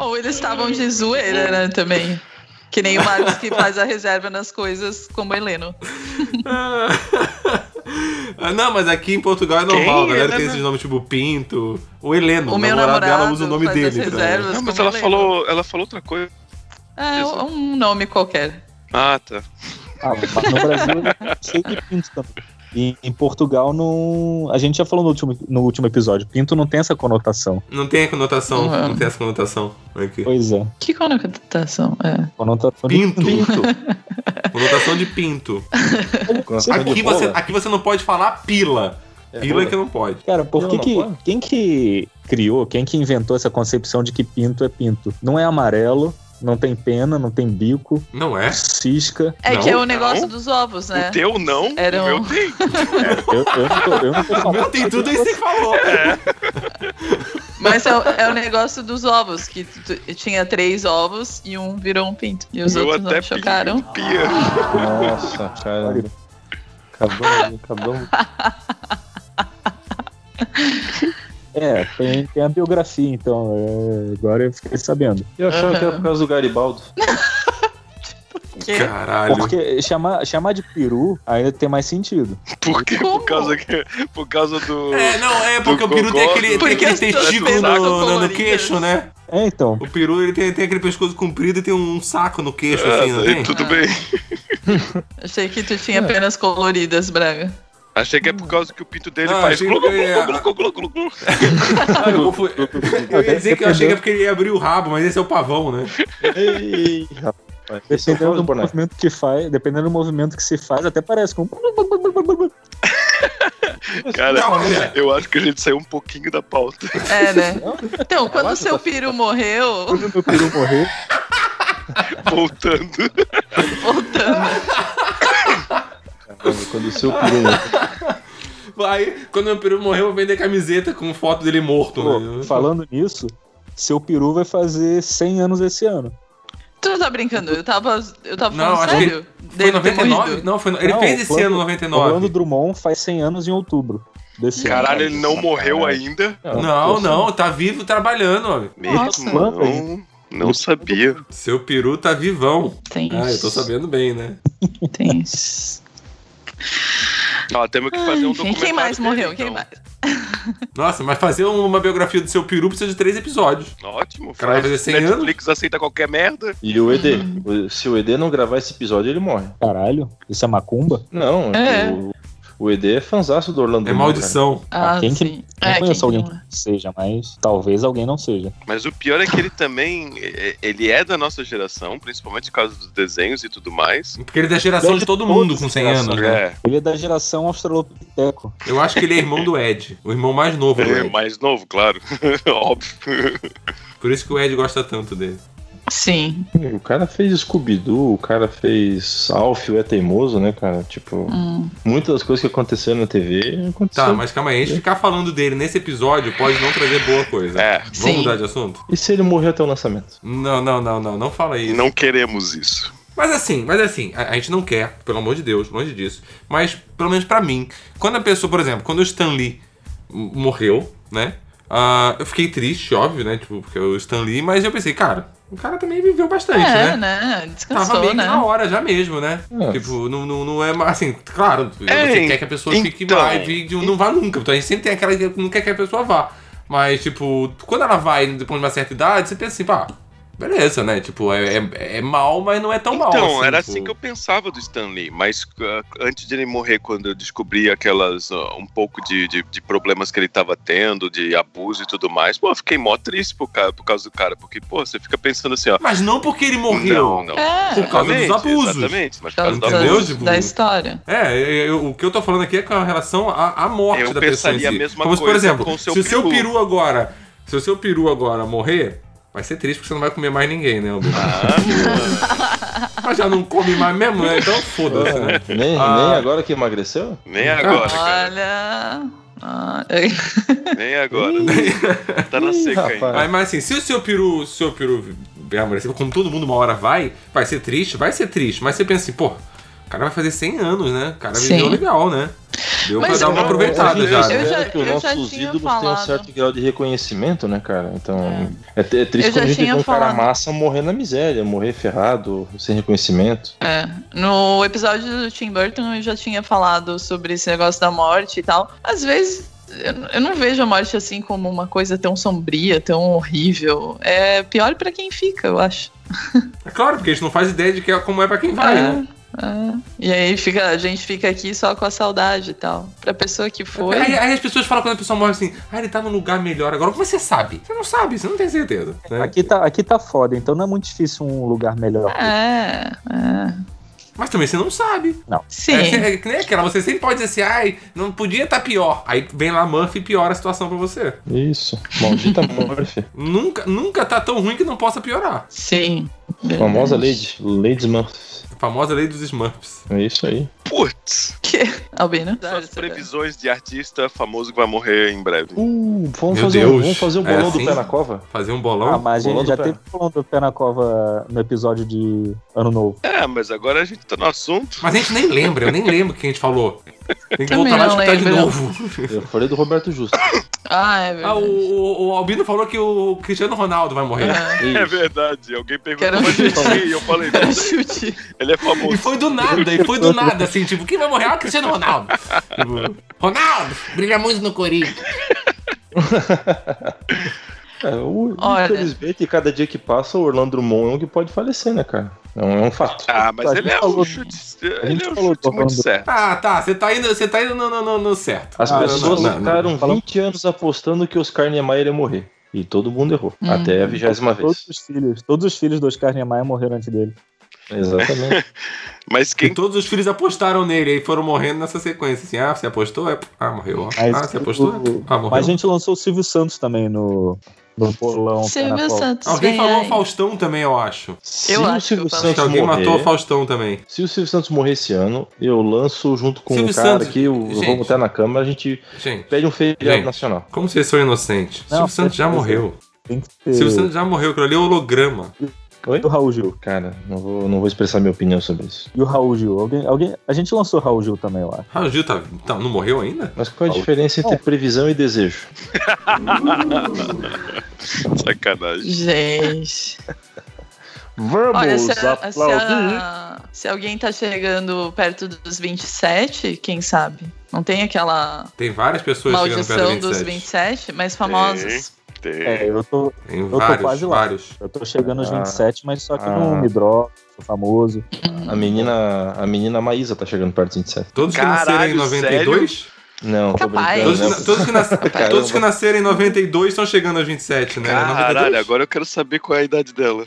Ou eles estavam de zoeira, né, também. Que nem o Marcos que faz a reserva nas coisas como Heleno. Ah, não, mas aqui em Portugal é normal, Quem? a galera tem esses nomes tipo Pinto, o Heleno, O meu namorado dela namorado usa o nome dele. reservas. Não, mas ela Heleno. falou, ela falou outra coisa. É, um nome qualquer. Ah, tá. ah, no Brasil é cheio de pinto também. E em Portugal não. A gente já falou no último, no último episódio. Pinto não tem essa conotação. Não tem a conotação, Uhum. não tem essa conotação aqui. Pois é. Que conotação? É. Conotação de Pinto. conotação de pinto. Aqui você, aqui você não pode falar pila. Pila é que não pode. Cara, por Não, que não que. pode. Quem que criou, quem que inventou essa concepção de que pinto é pinto? Não é amarelo, não tem pena, não tem bico, Não é? cisca. É Não, que é o não. negócio dos ovos, né? O teu não, Era o meu um- tem. Eu, eu não tô, eu não tô O meu tem tudo aí você falou. Mas é, o- é o negócio dos ovos, que tu- tu- tinha três ovos e um virou um pinto. E os O meu outros até não chocaram. pia. Nossa, cara. Acabamos, acabamos. É, tem, tem a biografia, então. é, agora eu fiquei sabendo. Eu achava que era por causa do Garibaldo. quê? Caralho. Porque chamar, chamar de peru ainda tem mais sentido. Por quê? Como? Por causa, que, por causa do. É, não, é porque o peru tem aquele, tem aquele testículo no, no- no queixo, né? É, então. O peru ele tem, tem aquele pescoço comprido e tem um saco no queixo, Ah, assim, não tudo bem. Achei que tu tinha apenas coloridas, Braga. Achei que é por causa que o pinto dele Não, faz. glu, glu, glu, glu, glu, glu, glu. Ah, eu, ia dizer que eu achei que é porque ele ia abrir o rabo, mas esse é o pavão, né? Ei, rapaz. É Dependendo do Boné. movimento que faz, dependendo do movimento que se faz, até parece com. Cara, eu acho que a gente saiu um pouquinho da pauta. É, né? Então, quando o seu peru morreu, Quando meu peru morrer, Voltando. voltando. Caramba, Quando o seu peru morrer. Aí, quando meu peru morreu, eu vou vender camiseta com foto dele morto, pô, né? falando nisso, seu peru vai fazer 100 anos esse ano. Tu não tá brincando? Eu tava, eu tava Não, falando acho que sério. Foi Dele ter 99? morrido. Não, foi, ele Não, fez esse Orlando- ano Orlando 99. Drummond faz 100 anos em outubro desse ano. Caralho, ele não morreu ainda. Não, não, tá vivo trabalhando. Nossa. Mesmo? Não, não sabia. Seu peru tá vivão. Tem Ah, eu tô sabendo bem, né? Tem. Ó, temos que fazer um documentário. Quem mais dele, morreu? então. Quem mais? Nossa, mas fazer uma biografia do seu peru precisa de três episódios. Ótimo. cara vai fazer 100 anos? Netflix aceita qualquer merda. E o ED? Se o ED não gravar esse episódio, ele morre. Caralho, isso é macumba? Não, É. o, o ED é fanzaço do Orlando É maldição. Ah, quem que- sim. Não É, conheço alguém que não é? que seja, mas talvez alguém não seja. Mas o pior é que ele também. é- Ele é da nossa geração, principalmente por causa dos desenhos e tudo mais. Porque ele é da geração de todo mundo com 100 anos, né? É. Ele é da geração australopiteco. Eu acho que ele é irmão do Ed, o irmão mais novo do É, mais novo, claro. Óbvio. Por isso que o Ed gosta tanto dele. Sim. O cara fez Scooby-Doo, o cara fez Alf, o é teimoso, né, cara? Tipo, Hum. muitas das coisas que aconteceram na TV aconteceram. Tá, mas calma aí, a gente ficar falando dele nesse episódio pode não trazer boa coisa. É. Vamos Sim. mudar de assunto? E se ele morrer até o lançamento? Não, não, não, não, não fala isso. Não queremos isso. Mas assim, mas assim, a, a gente não quer, pelo amor de Deus, longe disso. Mas, pelo menos pra mim, quando a pessoa, por exemplo, quando o Stan Lee morreu, né? Ah, eu fiquei triste, óbvio, né? Tipo, porque o Stan Lee, mas eu pensei, cara, o cara também viveu bastante, É, né? né? Tava Descansou, meio que né? na hora já mesmo, né? É. Tipo, não, não, não é mais assim, claro, É, você quer que a pessoa fique então. mais e não vá nunca. Então a gente sempre tem aquela que não quer que a pessoa vá. Mas, tipo, quando ela vai depois de uma certa idade, você pensa assim, pá, beleza, né? Tipo, é, é, é mal, mas não é tão mal. Então, assim, era tipo. assim que eu pensava do Stanley, mas uh, antes de ele morrer, quando eu descobri aquelas, uh, um pouco de, de, de problemas que ele tava tendo, de abuso e tudo mais, pô, eu fiquei mó triste por, ca- por causa do cara, porque, pô, você fica pensando assim, ó. Mas não porque ele morreu. Não, não. É. Por causa dos abusos. Exatamente, mas por Por causa do abuso. Tipo, da história. É, eu- eu- o que eu tô falando aqui é com relação à, à morte Eu da pessoa. em pensaria a mesma Como se, por coisa exemplo, com o seu se o seu peru. peru agora. Se o seu peru agora morrer, vai ser triste porque você não vai comer mais ninguém, né? Ah, Mas já não come mais mesmo, né? Então foda-se, né? Nem, Ah. nem agora que emagreceu? nem agora, cara. Olha. Ah, Nem agora. tá na seca rapaz. ainda. Mas, mas assim, se o seu peru, se o seu peru amolecer, como todo mundo uma hora vai, vai ser triste, vai ser triste. Mas você pensa assim, pô, o cara vai fazer 100 anos, né? O cara viveu Sim. legal, né? Deu Mas pra dar eu- uma eu- aproveitada eu, já. eu né? já- que eu os já nossos tinha ídolos têm um falado. certo grau de reconhecimento, né, cara? Então, é, é triste Eu já quando a gente vê um cara falado. massa morrer na miséria, morrer ferrado, sem reconhecimento. É, no episódio do Tim Burton eu já tinha falado sobre esse negócio da morte e tal. Às vezes eu, eu não vejo a morte assim como uma coisa tão sombria, tão horrível. É pior pra quem fica, eu acho. É claro, porque a gente não faz ideia de que é como é pra quem vai, É, né? É. E aí fica, a gente fica aqui só com a saudade e tal. Pra pessoa que foi. Aí, aí as pessoas falam quando a pessoa morre assim, ah, ele tá num lugar melhor agora. Como você sabe? Você não sabe, você não tem certeza. né? Aqui tá, aqui tá foda, então não é muito difícil um lugar melhor. É, é. Mas também você não sabe. Sim. É, é que nem aquela, você sempre pode dizer assim, ai, não podia estar pior. Aí vem lá Murphy e piora a situação pra você. Isso. Maldita Murphy. Nunca, nunca tá tão ruim que não possa piorar. Sim. Famosa Lady. Lady Murphy. Famosa lei dos Smurfs. É isso aí. Putz, Que? Albino? suas previsões de artista famoso que vai morrer em breve. Uh, vamos, Meu fazer, um, Deus. vamos fazer um É bolão assim? do pé na cova? Fazer um bolão. Ah, mas a Bolão gente já pé. teve falando do pé na cova no episódio de Ano Novo. É, mas agora a gente tá no assunto. Mas a gente nem lembra, eu nem lembro o que a gente falou. Tem que Também voltar lá e não escutar de lembro. novo. Eu falei do Roberto Justo. Ah, é Ah, verdade. o, o, o Albino falou que o Cristiano Ronaldo vai morrer. É verdade. Alguém perguntou Quero gente e eu falei, Era não, chute. ele é famoso. E foi do nada, e foi do nada, assim, tipo, quem vai morrer? Ah, Cristiano Ronaldo. Tipo, Ronaldo, brilha muito no Corinthians. É, o, Olha. Infelizmente, cada dia que passa, o Orlando Drummond é um que pode falecer, né, cara? É um, é um fato. Ah, mas ele é um chute. a Ele gente é um falou chute muito certo. Ah, tá, você tá indo, você tá indo no, no, no- certo. As Ah, pessoas não, não, não. ficaram Falando- 20 anos apostando que Oscar Niemeyer ia morrer. E todo mundo errou. Hum. Até a vigésima Todos vez. os filhos, todos os filhos do Oscar Niemeyer morreram antes dele. Exatamente. Mas E quem todos os filhos apostaram nele, aí foram morrendo nessa sequência. Assim, ah, você apostou? É... Ah, morreu. Mas ah, você apostou? o- Ah, morreu. Mas a gente lançou o Silvio Santos também no, no bolão. Silvio. Santos. Alguém vem falou o Faustão também, eu acho. Se Eu o acho Silvio que eu Acho Santos alguém morrer, matou o Faustão também. Se o Silvio Santos morrer esse ano, eu lanço junto com Silvio o cara Santos, aqui, o, gente. vamos até na Câmara, a gente Gente, pede um feriado Gente. nacional. como vocês são inocentes? Não, Silvio Santos já morreu. Tem que ter. Silvio Santos já morreu, aquilo ali é holograma. Oi? do Raul Gil. Cara, não vou, não vou expressar minha opinião sobre isso. E o Raul Gil. Alguém, alguém, a gente lançou o Raul Gil também, eu acho. Ah, o Gil tá, tá- não morreu ainda? Mas qual é a diferença entre previsão e desejo? Sacanagem. Gente. Vamos Olha, se, a- se, a- se alguém tá chegando perto dos 27, quem sabe? Não tem aquela Tem várias pessoas chegando perto maldição do dos 27. 27, mas famosos. Tem. É, eu tô, Tem eu tô vários, quase lá. vários. Eu tô chegando aos Ah. 27, mas só que Ah. não me drogo, sou famoso. A menina, a menina Maísa tá chegando perto dos 27. Todos que Caralho, nasceram em 92? Não, tô Capaz. brincando. Todos, que, todos, que nas- todos que nasceram em 92 estão chegando aos 27, né? Caralho, 92? agora eu quero saber qual é a idade dela.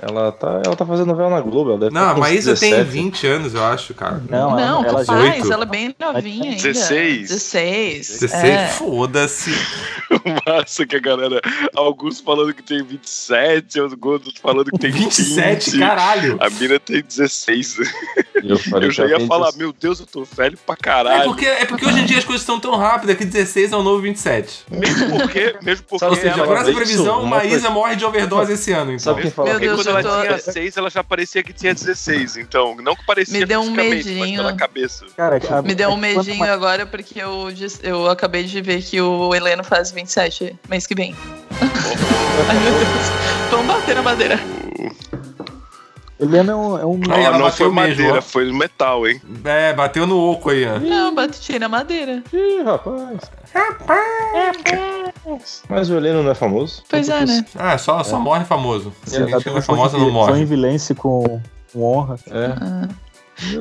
Ela tá, ela tá fazendo novela na Globo, ela deve Não, tá a Maísa tem 17. 20 anos, eu acho, cara. Não, Não, ela, ela 18. ela é bem novinha ainda. 16. 16. 16, É. foda-se. Massa que a galera. Alguns falando que tem 27, outros falando que tem 27, 20. caralho. A mina tem 16. Eu, falei Eu já ia tem falar, 16. meu Deus, eu tô velho pra É caralho. porque, é porque hoje em dia as coisas estão tão rápidas que 16 é o novo 27. Mesmo porque, mesmo porque Ou seja, ela agora essa isso, previsão, Maísa coisa- morre de overdose esse ano, então. Sabe quem fala? Meu Deus, ela tô- tinha 6, ela já parecia que tinha 16. Então, não que parecia Me deu um medinho. pela cabeça. Cara, a- Me deu um medinho mais- agora porque eu, disse- eu acabei de ver que o Heleno faz 27 mês que vem. Ai meu Deus. Vamos bater na madeira. Helena é um. É um Ó, ela não foi mesmo, madeira, ó. foi metal, hein? É, bateu no oco aí, ó. Não, bati na madeira. Ih, rapaz. Mas o Heleno não é famoso? Pois é, né? Ah, só, só morre famoso. Se a Ela gente não é famosa, não morre. em vilência com, com honra. É.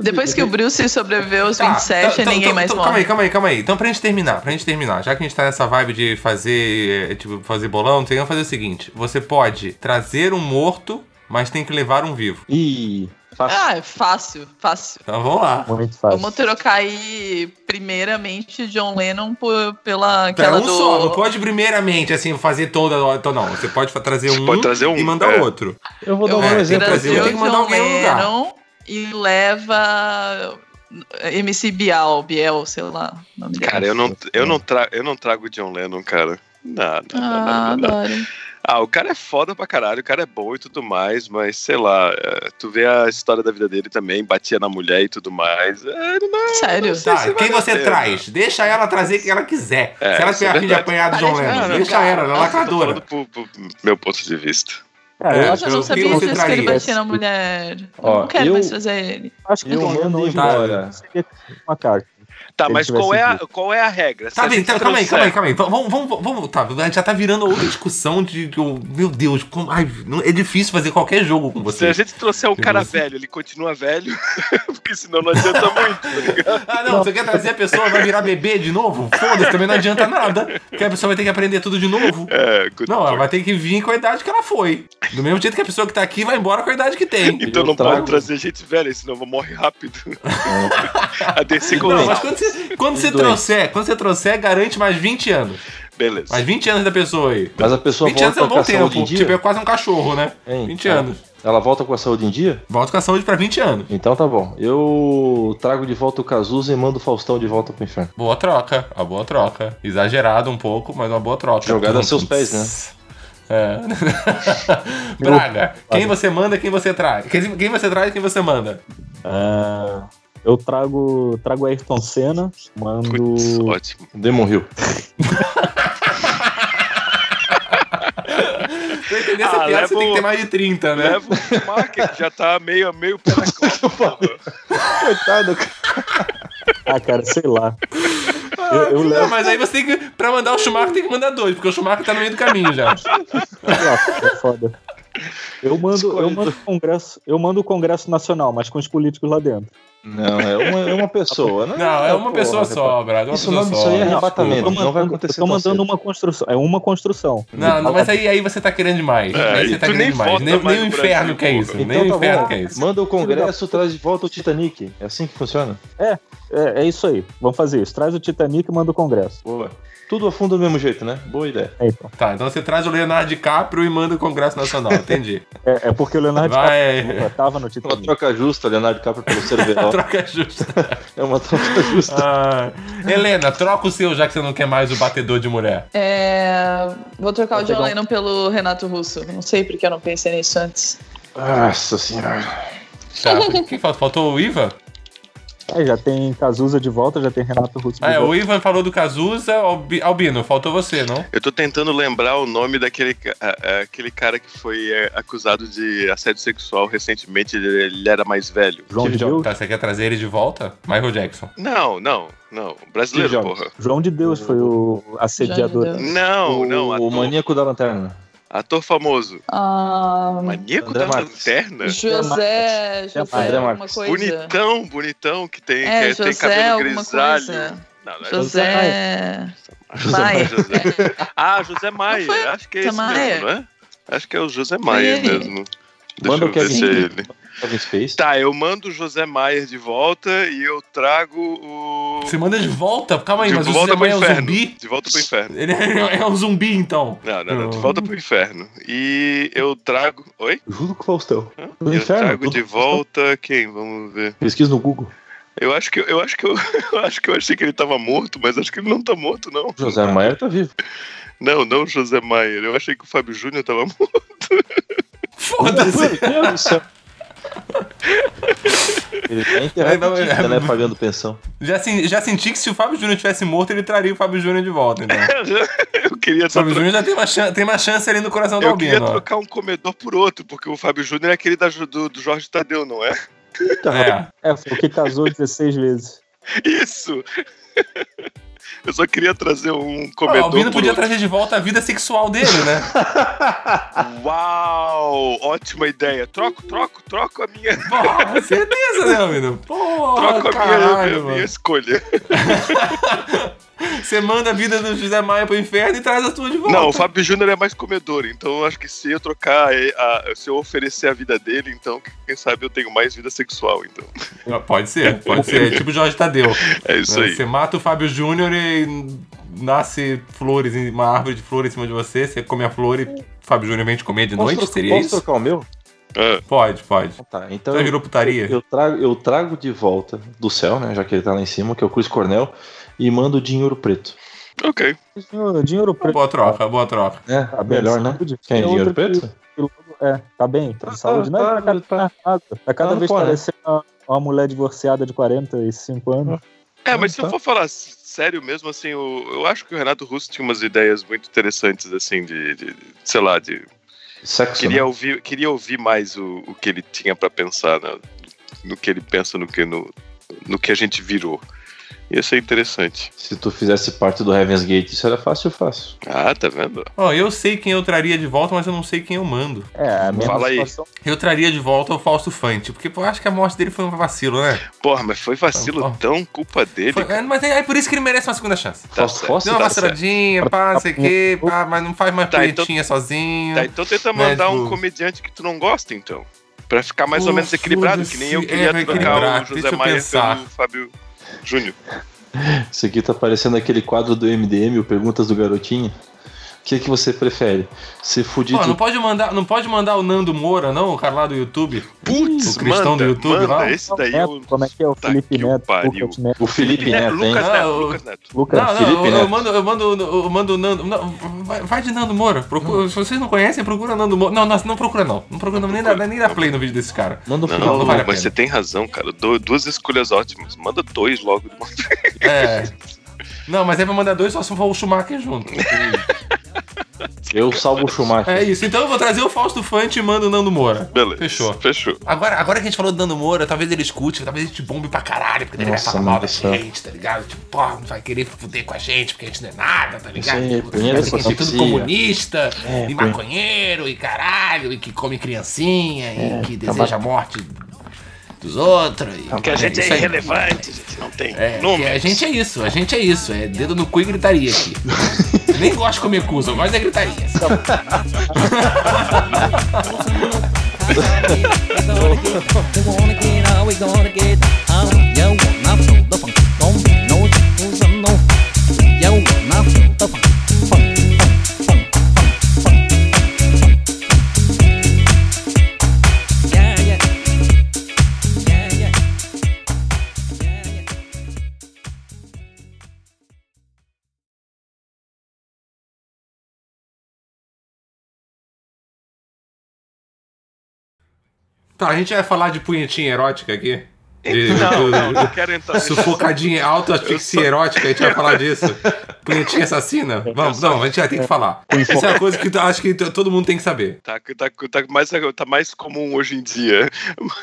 Depois que o Bruce sobreviveu aos Tá, 27, então- ninguém então- mais então, morre. Calma aí, calma aí, calma aí. Então, pra gente terminar, pra gente terminar, já que a gente tá nessa vibe de fazer, tipo, fazer bolão, tem que fazer o seguinte: você pode trazer um morto, mas tem que levar um vivo. Ih, fácil. Ah, é fácil, fácil. Então vamos lá. Muito fácil. Vamos trocar aí, primeiramente, John Lennon por, pela aquela um do... só, não pode primeiramente, assim, fazer toda. Então, não. Você pode trazer um, pode trazer um, e mandar é. outro. Eu vou dar um É, vou exemplo. trazer, trazer eu o tenho que mandar John alguém lugar. Lennon e leva MC Bial, Biel, sei lá. nome dele. Cara, eu não, eu não, tra eu não trago o John Lennon, cara. Não, Ah, não, não, não. adoro. Ah, o cara é foda pra caralho, o cara é bom e tudo mais, mas sei lá, é, tu vê a história da vida dele também, batia na mulher e tudo mais. É, não, Sério? não Tá, se quem você pena. traz? Deixa ela trazer quem ela quiser. É, Se ela tiver é a fim de apanhar do John Lennon, Não, deixa cara. ela, ela é Tô lacradora. falando pro, pro meu ponto de vista. Cara, É, eu Eu já não eu- sabia disso que ele batia na mulher. Eu Ó, não quero eu- mais fazer ele. acho que Eu o John mando Lennon hoje embora. uma carta. Tá, Se mas qual é, a, qual é a regra? Se Tá bem, então, calma aí, calma aí, calma aí. Vamos, vamos, vamos, tá, a gente já tá virando outra discussão de, de- meu Deus, como, ai, não- é difícil fazer qualquer jogo com Se você. a gente trouxer um Se cara você- velho, ele continua velho, porque senão não adianta muito, tá ligado? Ah, não, você quer trazer a pessoa, vai virar bebê de novo? Foda-se, também não adianta nada. Porque a pessoa vai ter que aprender tudo de novo. É, good Não, ela point. vai ter que vir com a idade que ela foi. Do mesmo jeito que a pessoa que tá aqui vai embora com a idade que tem. Então Eu não trago- pode trazer gente velha, senão vou morrer rápido. a DC Não, mas quando você, quando você dois. trouxer, quando você trouxer, garante mais 20 anos. Beleza. Mais 20 anos da pessoa aí. Mas a pessoa 20 anos é um volta bom tempo. Tipo, é quase um cachorro, né? Hein? 20 É. anos. Ela volta com a saúde em dia? Volta com a saúde pra 20 anos. Então tá bom. Eu trago de volta o Cazuza e mando o Faustão de volta pro inferno. Boa troca, uma boa troca. Exagerado um pouco, mas uma boa troca. Jogada a seus pés, né? É. Braga, quem você manda, quem você traz? Quem, quem você traz e quem você manda? Ah, eu trago, trago Ayrton Senna, mando. Puts, ótimo. Demon Hill. Pra entender essa ah, piada, você tem que ter mais de 30, né? Leva o Schumacher, que já tá meio, meio pé na. Coitado. ah, cara, sei lá. Ah, eu, eu não, mas aí você tem que. Pra mandar o Schumacher, tem que mandar dois, porque o Schumacher tá no meio do caminho já. Nossa, é foda. Eu mando, eu mando o Congresso, eu mando o Congresso Nacional, mas com os políticos lá dentro. Não, é uma, é uma pessoa. Não, Não, é uma porra, pessoa rapaz. só, Brad. Uma Isso, o só. disso aí é arrebatamento. Eu tô Não vai mandando, acontecer tão mandando uma construção. É uma construção. Não, não, mas aí, aí você tá querendo demais. É, aí você tá querendo nem demais. Nem, mais nem o no inferno Brasil, que é isso. porra. Nem o Então tá inferno bom. que é isso. Manda o Congresso, traz de volta o Titanic. É assim que funciona? É, é isso aí. Vamos fazer isso. Traz o Titanic e manda o Congresso. Boa. Tudo afunda do mesmo jeito, né? Boa ideia. É, então. Tá, então você traz o Leonardo DiCaprio e manda o Congresso Nacional. Entendi. É, é porque o Leonardo Vai. DiCaprio tava no Uma Titanic. troca justa, Leonardo DiCaprio pelo Cerveró. Troca justa. é uma troca justa. Ah, Helena, troca o seu, já que você não quer mais o batedor de mulher. É, Vou trocar o John pegar um- Lennon pelo Renato Russo. Não sei porque eu não pensei nisso antes. Nossa senhora. Tá. Quem faltou? Faltou o Ivan? Aí já tem Cazuza de volta, já tem Renato Russo Ah, é, o Ivan falou do Cazuza, Albi- Albino, faltou você, não? Eu tô tentando lembrar o nome daquele a- a- aquele cara que foi é, acusado de assédio sexual recentemente. Ele, ele era mais velho. João de Deus. Tá, você quer trazer ele de volta? Michael Jackson. Não, não, não. Brasileiro, porra. João de Deus foi o assediador. De Deus. Não, o, não. o maníaco da lanterna. Ator famoso. Ah, Maníaco André da lanterna? José. José, André alguma coisa. Bonitão, bonitão, que tem, É, que tem José, cabelo alguma grisalho. Não, não é José. José Maia. José. Ah, José Maia. Acho que é José esse Maia? mesmo, não é? Acho que é o José Maia mesmo. Manda Deixa o eu ver Kevin se é ele. Kevin Space. Tá, eu mando o José Maier de volta e eu trago o. Você manda de volta? Calma aí, de mas o pro Maia é um zumbi? De volta pro inferno. Ele é, é um zumbi, então. Não, não, não. De volta pro inferno. E eu trago. Oi? Junto com o Faustão. Hã? Pro eu inferno, trago de volta quem? Vamos ver. Pesquisa no Google. Eu acho que eu acho que eu, eu acho que eu achei que ele tava morto, mas acho que ele não tá morto, não. José Maier tá vivo. Não, não o José Maier. Eu achei que o Fábio Júnior tava morto. Foda-se. Meu Deus do céu. Ele tá enterrado, né? Pagando pensão. Já, sen- já senti que se o Fábio Júnior tivesse morto, ele traria o Fábio Júnior de volta, então. eu queria O Fábio Júnior já tem uma, chan- tem uma chance ali no coração do eu queria Albino. ó. trocar um comedor por outro, porque o Fábio Júnior é aquele da, do, do Jorge Tadeu, não é? É. É, foi o que casou 16 vezes. Isso! Eu só queria trazer um Pô, o comedor Albino podia outro. trazer de volta a vida sexual dele, né? Uau! Ótima ideia. Troco, troco, troco a minha, Porra, certeza, né, Albino? Porra, troco a minha, caralho, minha, minha mano. escolha. Você manda a vida do José Maia pro inferno e traz a tua de volta. Não, o Fábio Júnior é mais comedor, então eu acho que se eu trocar, eh, a- se eu oferecer a vida dele, então quem sabe eu tenho mais vida sexual, então. Pode ser, pode ser. Tipo Jorge Tadeu. É isso né? aí. Você mata o Fábio Júnior e nasce flores, em- uma árvore de flores em cima de você, você come a flor e o Fábio Júnior vem te comer de Posso, noite? trocar, Seria posso isso? trocar o meu? Ah, Pode, pode. Tá, então Já eu, virou putaria? eu trago, eu trago de volta do céu, né? Já que ele tá lá em cima, que é o Chris Cornell, e mando de ouro preto. ok. Dinheiro, dinheiro preto. Boa troca, boa troca. É, Tá bem, melhor, né? saúde. Quem? Tem Dinheiro preto? É, tá bem, tá de saúde. tá, Não, tá, tá, cada, tá. tá, tá cada Tá vez né? parecendo uma, uma mulher divorciada de 45 anos. É, mas se eu tá. for falar sério mesmo, assim, o- eu acho que o Renato Russo tinha umas ideias muito interessantes, assim, de, de- sei lá, de. Sexo, Queria né? ouvir, queria ouvir mais o, o que ele tinha pra pensar, né? no que ele pensa no que, no, no que a gente virou. Ia ser interessante. Se tu fizesse parte do Heaven's Gate, isso era fácil, fácil. Ah, tá vendo? Ó, eu sei quem eu traria de volta, mas eu não sei quem eu mando. É, a mesma Fala aí. situação. Eu traria de volta o Fausto Fante, porque pô, eu acho que a morte dele foi um vacilo, né? Porra, mas foi vacilo Tá bom. tão culpa dele. Foi- é, mas é, é por isso que ele merece uma segunda chance. Tá Fausto? Deu uma tá vaciladinha, pá, não sei o quê, pá, mas não faz mais Tá, então- sozinho. Tá, então tenta Né, mandar um tipo- comediante que tu não gosta, então. Pra ficar mais ou Pô, menos equilibrado, que nem eu queria É, trocar equilibrar. o José Maia pelo Fábio Júnior. Isso aqui tá parecendo aquele quadro do MDM, o Perguntas do Garotinho. O que, que você prefere? Ser fudido. Pô, não pode mandar, não pode mandar o Nando Moura, não, o cara lá do YouTube. Putz, O cristão manda, do YouTube manda, lá? esse daí Neto, eu... como é que é o Tá Felipe que o Neto? Neto. O Felipe Neto, Neto, hein? Lucas Ah, Neto, Lucas Neto. Lucas, Não, não, Felipe eu, eu Neto. mando, eu mando, eu mando o Nando. Não, vai, vai de Nando Moura. Procura, se vocês não conhecem, procura Nando Moura. Não, não, não procura não. Não procura não, nem dá, nem dá play no vídeo desse cara. Manda o Não, Felipe não vale a mas pena. você tem razão, cara. Du- duas escolhas ótimas. Manda dois logo de uma vez. É. Não, mas é pra mandar dois só se for o Schumacher junto. Eu salvo o Schumacher. É isso. Então eu vou trazer o Fausto Fante e mando o Nando Moura. Beleza. Fechou. Fechou. Agora, agora que a gente falou do Nando Moura, talvez ele escute, talvez a gente bombe pra caralho, porque ele vai falar mal da gente, tá ligado? Tipo, pô, não vai querer fuder com a gente, porque a gente não é nada, tá ligado? Isso aí, Tipo, é tudo comunista, É, e maconheiro, e caralho, e que come criancinha, É, e que tá deseja a morte dos outros. E... Que a gente é aí. irrelevante, a gente não tem É, números. a gente é isso, a gente é isso, é dedo no cu e gritaria aqui. Nem gosto de comer cu, só gosto da gritaria. We Tá, a gente vai falar de punhetinha erótica aqui? De, Não, do- não, não quero entrar nisso. Sufocadinha, auto-asfixia erótica, a gente vai falar disso. Punhetinha assassina? Vamos, não, a gente vai ter que falar. Essa é a coisa que eu acho que todo mundo tem que saber. Tá, tá, tá, mais, tá mais comum hoje em dia.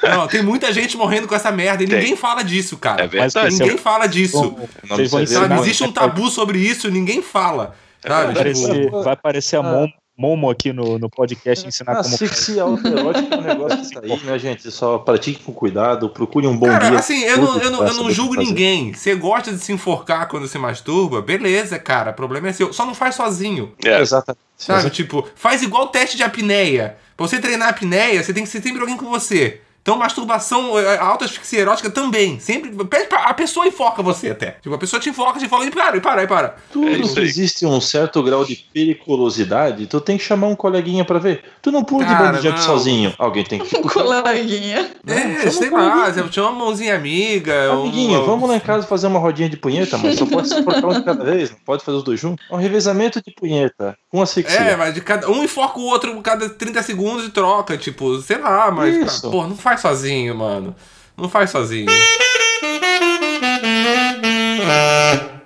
Não, tem muita gente morrendo com essa merda e Tem. ninguém fala disso, cara. É verdade. Ninguém fala disso. Ensinar. existe um tabu sobre isso, ninguém fala. Sabe? Vai aparecer, vai aparecer a Momo, Momo aqui no, no podcast ensinar como. Asfixia autoerótica é um negócio que tá aí, né, gente? Só pratique com cuidado, procure um bom Cara, guia. assim, eu não, eu não, eu não o julgo ninguém. Você gosta de se enforcar quando se masturba, beleza, cara. O problema é seu. Só não faz sozinho. É. Exatamente. Sabe? Tipo, faz igual teste de apneia. Pra você treinar a apneia, você tem que ser sempre alguém com você. Então, masturbação, eh, auto-asfixia erótica também. Sempre. A pessoa enfoca você até. Tipo, a pessoa te enfoca, te enfoca e para, e para, e para. Tudo É existe um certo grau de periculosidade, tu tem que chamar um coleguinha pra ver. Tu não pula de Cara, bungee jump sozinho. Alguém tem que puxar. Coleguinha. É, sei lá, você chama uma mãozinha amiga. um- Amiguinho, vamos lá em casa fazer uma rodinha de punheta, mas só pode se portar um de cada vez, não pode fazer os dois juntos. É um revezamento de punheta, com asfixia. É, mas de cada, um enfoca o outro cada 30 segundos e troca, tipo, sei lá, mas. Isso. Pô, não faz sozinho, mano. Não faz sozinho.